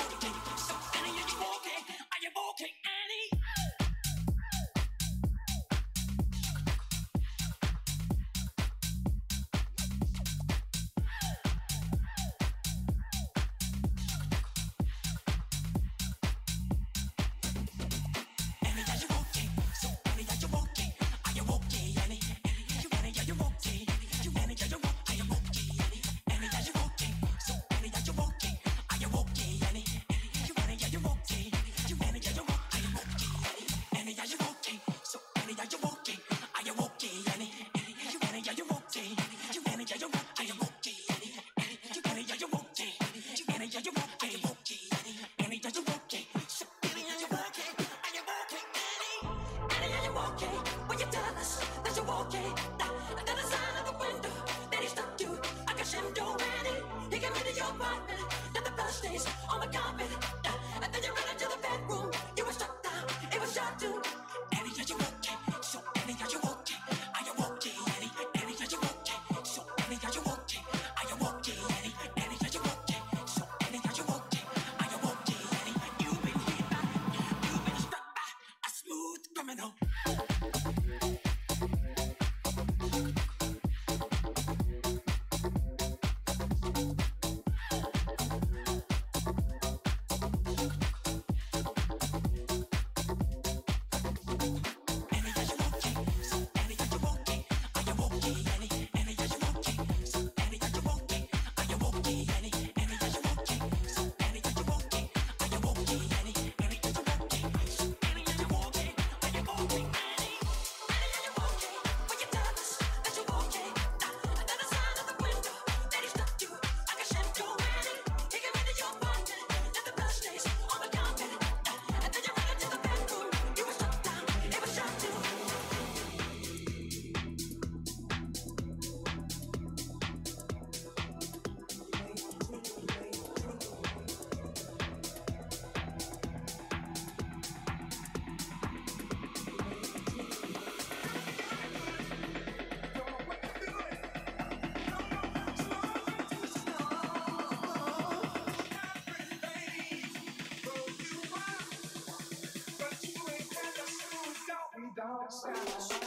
all around.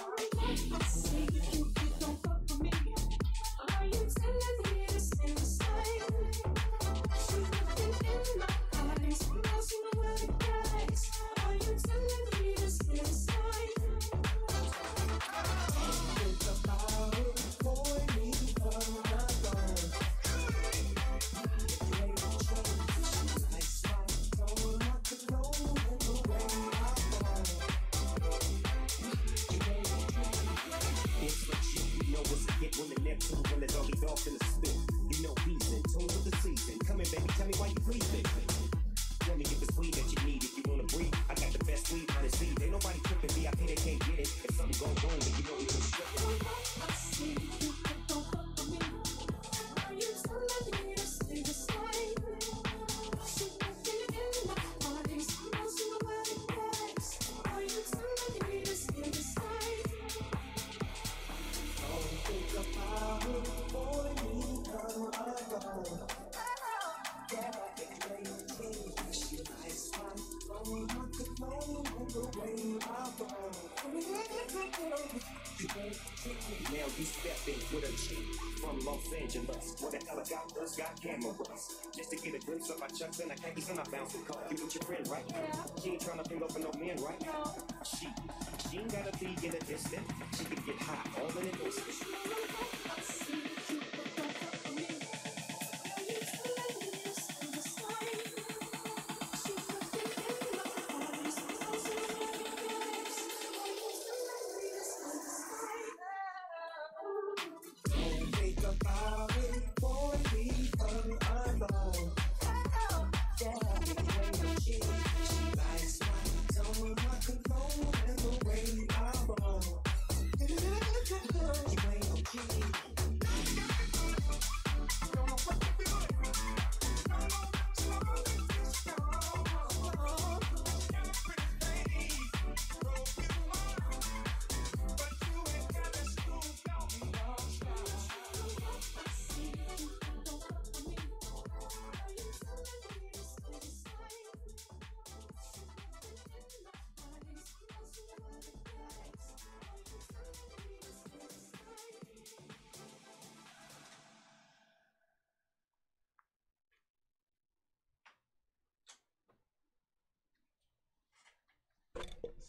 Now you stepping with a chick from Los Angeles, where the helicopters got cameras. Just to get a glimpse of my chucks and the khakis and I bounce a car. You with your friend, right? Yeah. She ain't trying to ping up no men, right? No. She, she ain't gotta be in a distance. She can get high all in an instant.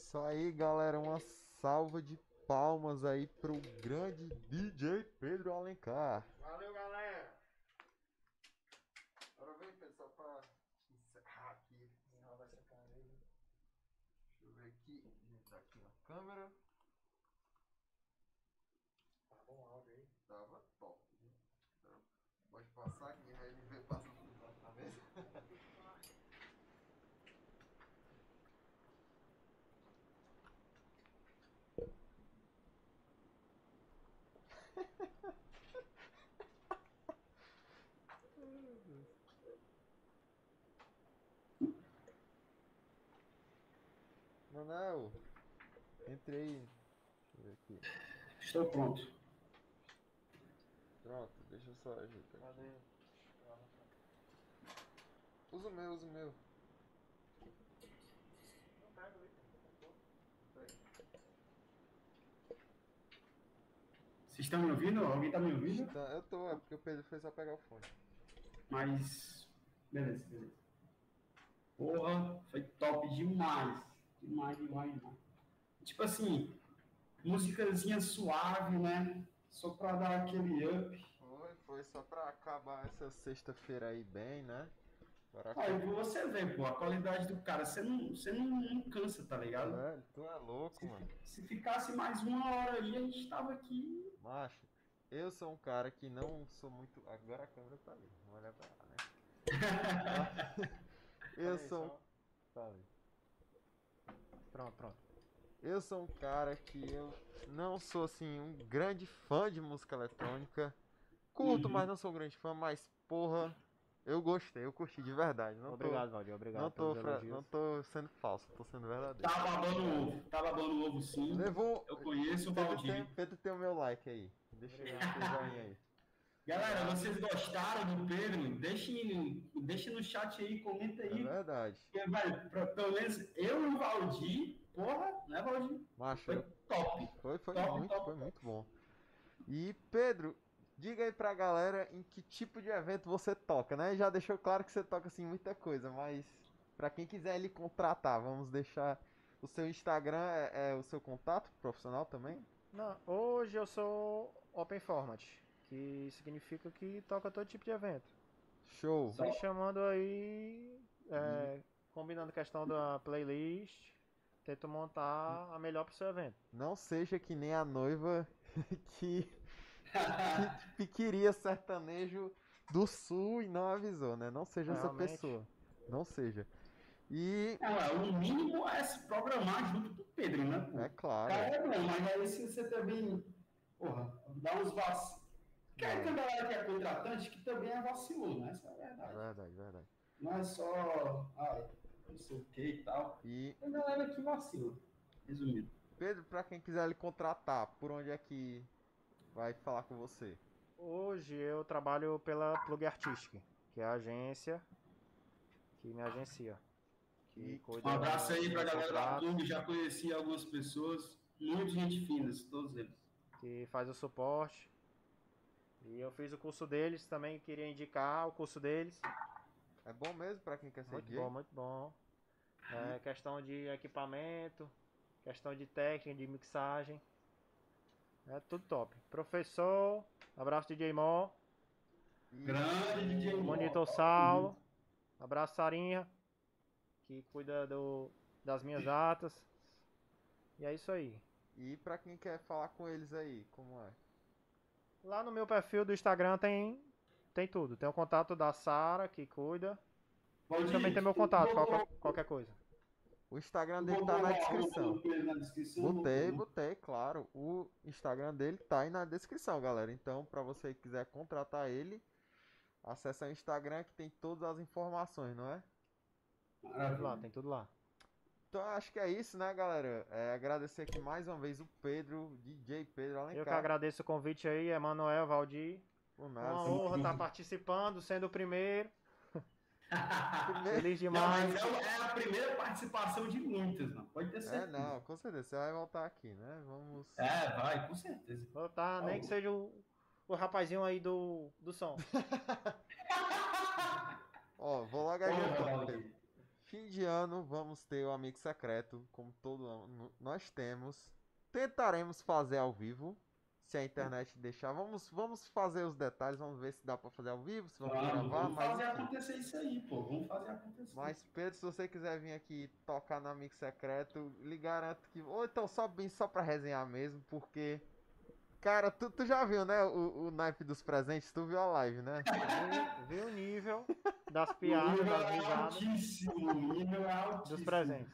Isso aí, galera. Uma salva de palmas aí pro grande DJ Pedro Alencar. Valeu, galera. Agora vem, pessoal, pra encerrar aqui. Deixa eu ver aqui. Tá aqui na câmera. Tá bom o áudio aí. Tava top. viu? Então, pode passar, quem vai me ver passa tudo na cabeça. Manel, entre aí. Deixa eu ver aqui. Estou pronto. Pronto, deixa eu só ajeitar. Cadê? Usa o meu, usa o meu. Vocês estão me ouvindo? Alguém está me ouvindo? Então, eu tô, é porque o Pedro foi só pegar o fone. Mas. Beleza, beleza. Porra, foi top demais. Demais, demais, demais. Tipo assim, músicazinha suave, né? Só pra dar aquele up. Foi, foi só pra acabar essa sexta-feira aí bem, né? Para Aí você vê, pô, a qualidade do cara, você não, você não, não cansa, tá ligado? Velho, tu é louco, mano. Se ficasse mais uma hora aí, a gente tava aqui. Macho, eu sou um cara que não sou muito. Agora a câmera tá ali, não olha pra lá, né? eu Aí, sou. só- Tá ali. Pronto, pronto. Eu sou um cara que eu não sou assim um grande fã de música eletrônica. Curto, Uhum. mas não sou um grande fã, mas porra, eu gostei, eu curti de verdade. Não Obrigado, Valdir. Obrigado não tô, fra- não tô sendo falso, tô sendo verdadeiro. Tá babando o ovo. Tá babando o ovo sim. Levou. Eu conheço o Valdir. Pedro tem o meu like aí. Deixa eu ver o joinha aí. Galera, vocês gostaram do Pedro? Deixem, deixem no chat aí, comenta É aí. verdade. Porque, velho, pra- pelo menos eu e o Valdir, porra, né, Valdir? Macho, Foi top. foi, foi Top, muito, top, foi top. muito bom. E Pedro, diga aí pra galera em que tipo de evento você toca, né? Já deixou claro que você toca assim muita coisa, mas pra quem quiser lhe contratar, vamos deixar o seu Instagram é, é o seu contato profissional também? Não, hoje eu sou Open Format, que significa que toca todo tipo de evento. Show. Só- Me chamando aí, é, combinando questão da playlist, tento montar a melhor pro seu evento. Não seja que nem a noiva que, que queria sertanejo do sul e não avisou, né? Não seja essa Realmente. pessoa. Não seja. E é, o mínimo é se programar junto com o Pedro, né? Pô? é claro. Cara, é bom, mas aí se você também, porra, dá uns vacilos. Porque aí tem a galera que é contratante que também é vacilou, né? Essa é a verdade. Verdade, verdade. Não é só, ah, não sei o que e tal. E Tem galera que vacila. Resumido. Pedro, pra quem quiser lhe contratar, por onde é que vai falar com você? Hoje eu trabalho pela Plug Artistic, que é a agência que me agencia. Que Um abraço aí pra galera da Plug, já conheci algumas pessoas, muito gente finas, todos eles. que faz o suporte. E eu fiz o curso deles, também queria indicar o curso deles. É bom mesmo pra quem quer ser Muito DJ? bom, muito bom. É, questão de equipamento, questão de técnica, de mixagem. É tudo top. Professor, abraço DJ Mó, Grande DJ Mo, Monitor Saulo, abraço Sarinha, que cuida do, das minhas datas. E é isso aí. E pra quem quer falar com eles aí, como é? Lá no meu perfil do Instagram tem, tem tudo. Tem o contato da Sara, que cuida. E Valdir, também tem meu contato, qualquer, qualquer coisa. O Instagram dele tá na descrição. Botei, botei, claro. O Instagram dele tá aí na descrição, galera. Então, pra você que quiser contratar ele, acessa o Instagram que tem todas as informações, não é? Tudo Maravilha. lá, tem tudo lá. Então, acho que é isso, né, galera? É, agradecer aqui mais uma vez o Pedro, DJ Pedro Alencar. Eu que agradeço o convite aí, Emanuel, Valdir. Por Uma honra estar participando, sendo o primeiro. Feliz Não, demais. mas é, é a primeira participação de muitas, mano. Pode ter É, certeza. não, com certeza. Você vai voltar aqui, né? Vamos. É, vai, com certeza. Vou tá, nem que seja o, o rapazinho aí do, do som. Ó, vou logo. Pedro. Fim de ano vamos ter o amigo secreto, como todo ano nós temos. Tentaremos fazer ao vivo, se a internet deixar. Vamos, vamos fazer os detalhes, vamos ver se dá pra fazer ao vivo, se vamos Vamos, gravar, vamos mas fazer acontecer isso aí, pô. Vamos fazer acontecer. Mas Pedro, se você quiser vir aqui tocar no amigo secreto, lhe garanto que. Ou então só bem só pra resenhar mesmo, porque. Cara, tu, tu já viu, né? O, o naipe dos presentes, tu viu a live, né? Viu o nível das piadas, das é risadas, altíssimo, o nível é altíssimo. dos presentes.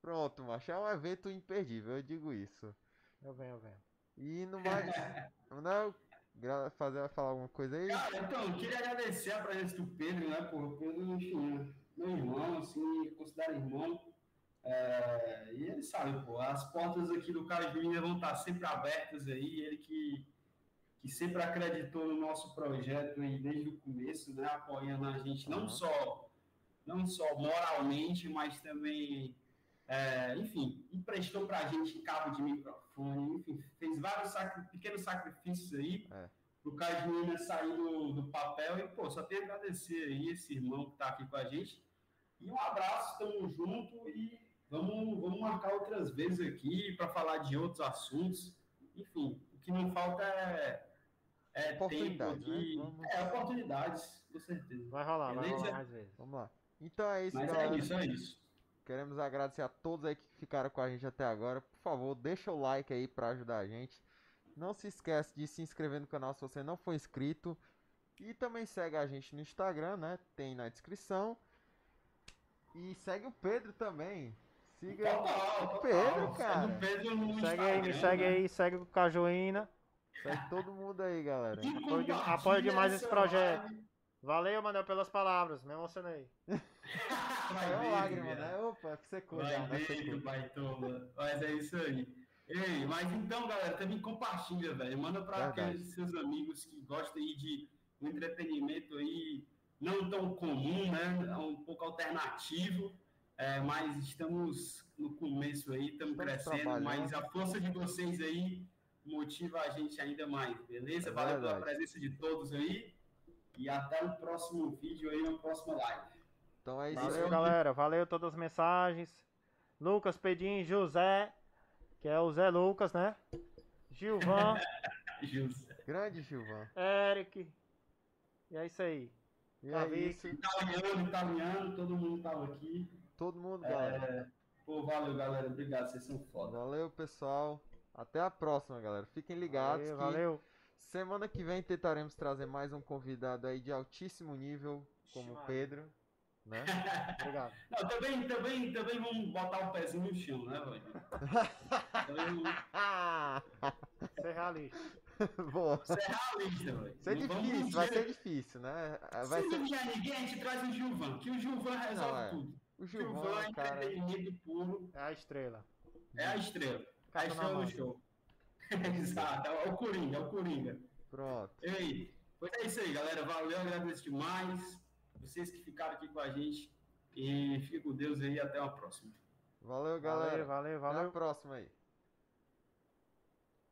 Pronto, macho, é um evento imperdível, eu digo isso. Eu venho, eu venho. E no mais. não, gra- fazer, falar alguma coisa aí? Cara, então, eu queria agradecer a presença do Pedro, né? O Pedro, enfim, meu irmão, assim, considero irmão. É, e ele sabe, pô, as portas aqui do de Menina vão estar sempre abertas aí. Ele que, que sempre acreditou no nosso projeto aí desde o começo, né? Apoiando a gente não Aham. só não só moralmente, mas também, é, enfim, emprestou pra gente cabo de microfone, enfim, fez vários sacri- pequenos sacrifícios aí É. pro Minas sair do, do papel e, pô, só tenho a agradecer aí esse irmão que tá aqui com a gente. E um abraço, tamo junto e vamos, vamos marcar outras vezes aqui para falar de outros assuntos. Enfim, o que não falta é, é tempo Oportunidades, né? aqui. Vamos- É, oportunidades, com certeza. Vai rolar, vai Beleza? rolar mais vezes. Vamos lá. Então é isso, Mas galera. é isso, é isso. Queremos agradecer a todos aí que ficaram com a gente até agora. Por favor, deixa o like aí pra ajudar a gente. Não se esquece de se inscrever no canal se você não for inscrito. E também segue a gente no Instagram, né? Tem na descrição. E segue o Pedro também. Siga Total, o total. Pedro, cara. Pedro no Segue aí, me segue né? aí, segue o Cajuína. Segue todo mundo aí, galera. Apoio apoio demais esse projeto. live. Valeu, Manel, pelas palavras, me emocionei. Vai Saiu ver, lágrima, né? Opa, que secou já, Vai né? ver, baitola. Mas é isso aí. Ei, mas então, galera, também compartilha, velho. Manda para aqueles seus amigos que gostam aí de um entretenimento aí não tão comum, né? É Um pouco alternativo. É, mas estamos no começo aí, estamos crescendo, mas a força de vocês aí motiva a gente ainda mais, beleza? É Valeu pela presença de todos aí. E até o próximo vídeo aí, na próxima live. Então é isso Valeu, aí. galera. Valeu todas as mensagens. Lucas, Pedinho, José, que é o Zé Lucas, né? Gilvan, Justo. Grande Gilvan. Eric. E é isso aí. E Tá é isso. Italiano, italiano, todo mundo tava aqui. Todo mundo, galera. É, pô, valeu, galera. Obrigado, vocês são foda. Valeu, pessoal. Até a próxima, galera. Fiquem ligados Valeu, que valeu. semana que vem tentaremos trazer mais um convidado aí de altíssimo nível, como o. Pedro, né? Obrigado. Não, também, também, também vamos botar o pezinho no chão, né, velho? também vamos Ah! Ser realista. Boa. ser realista, velho. Vai ser difícil, vai ser difícil, né? Vai Se ser... não tiver ninguém, a gente traz o Gilvan, que o Gilvan resolve Não, é. tudo. O Gilvan, Gilvan, é cara. entretenimento puro, É a estrela. é a estrela. A Capa na estrela do show. Exato, é o Coringa, é o Coringa. Pronto. E aí? Pois é isso aí, galera. Valeu, agradeço demais. Vocês que ficaram aqui com a gente. E fique com Deus aí. Até uma próxima. Valeu, galera. Valeu, valeu, Até a valeu. próxima aí.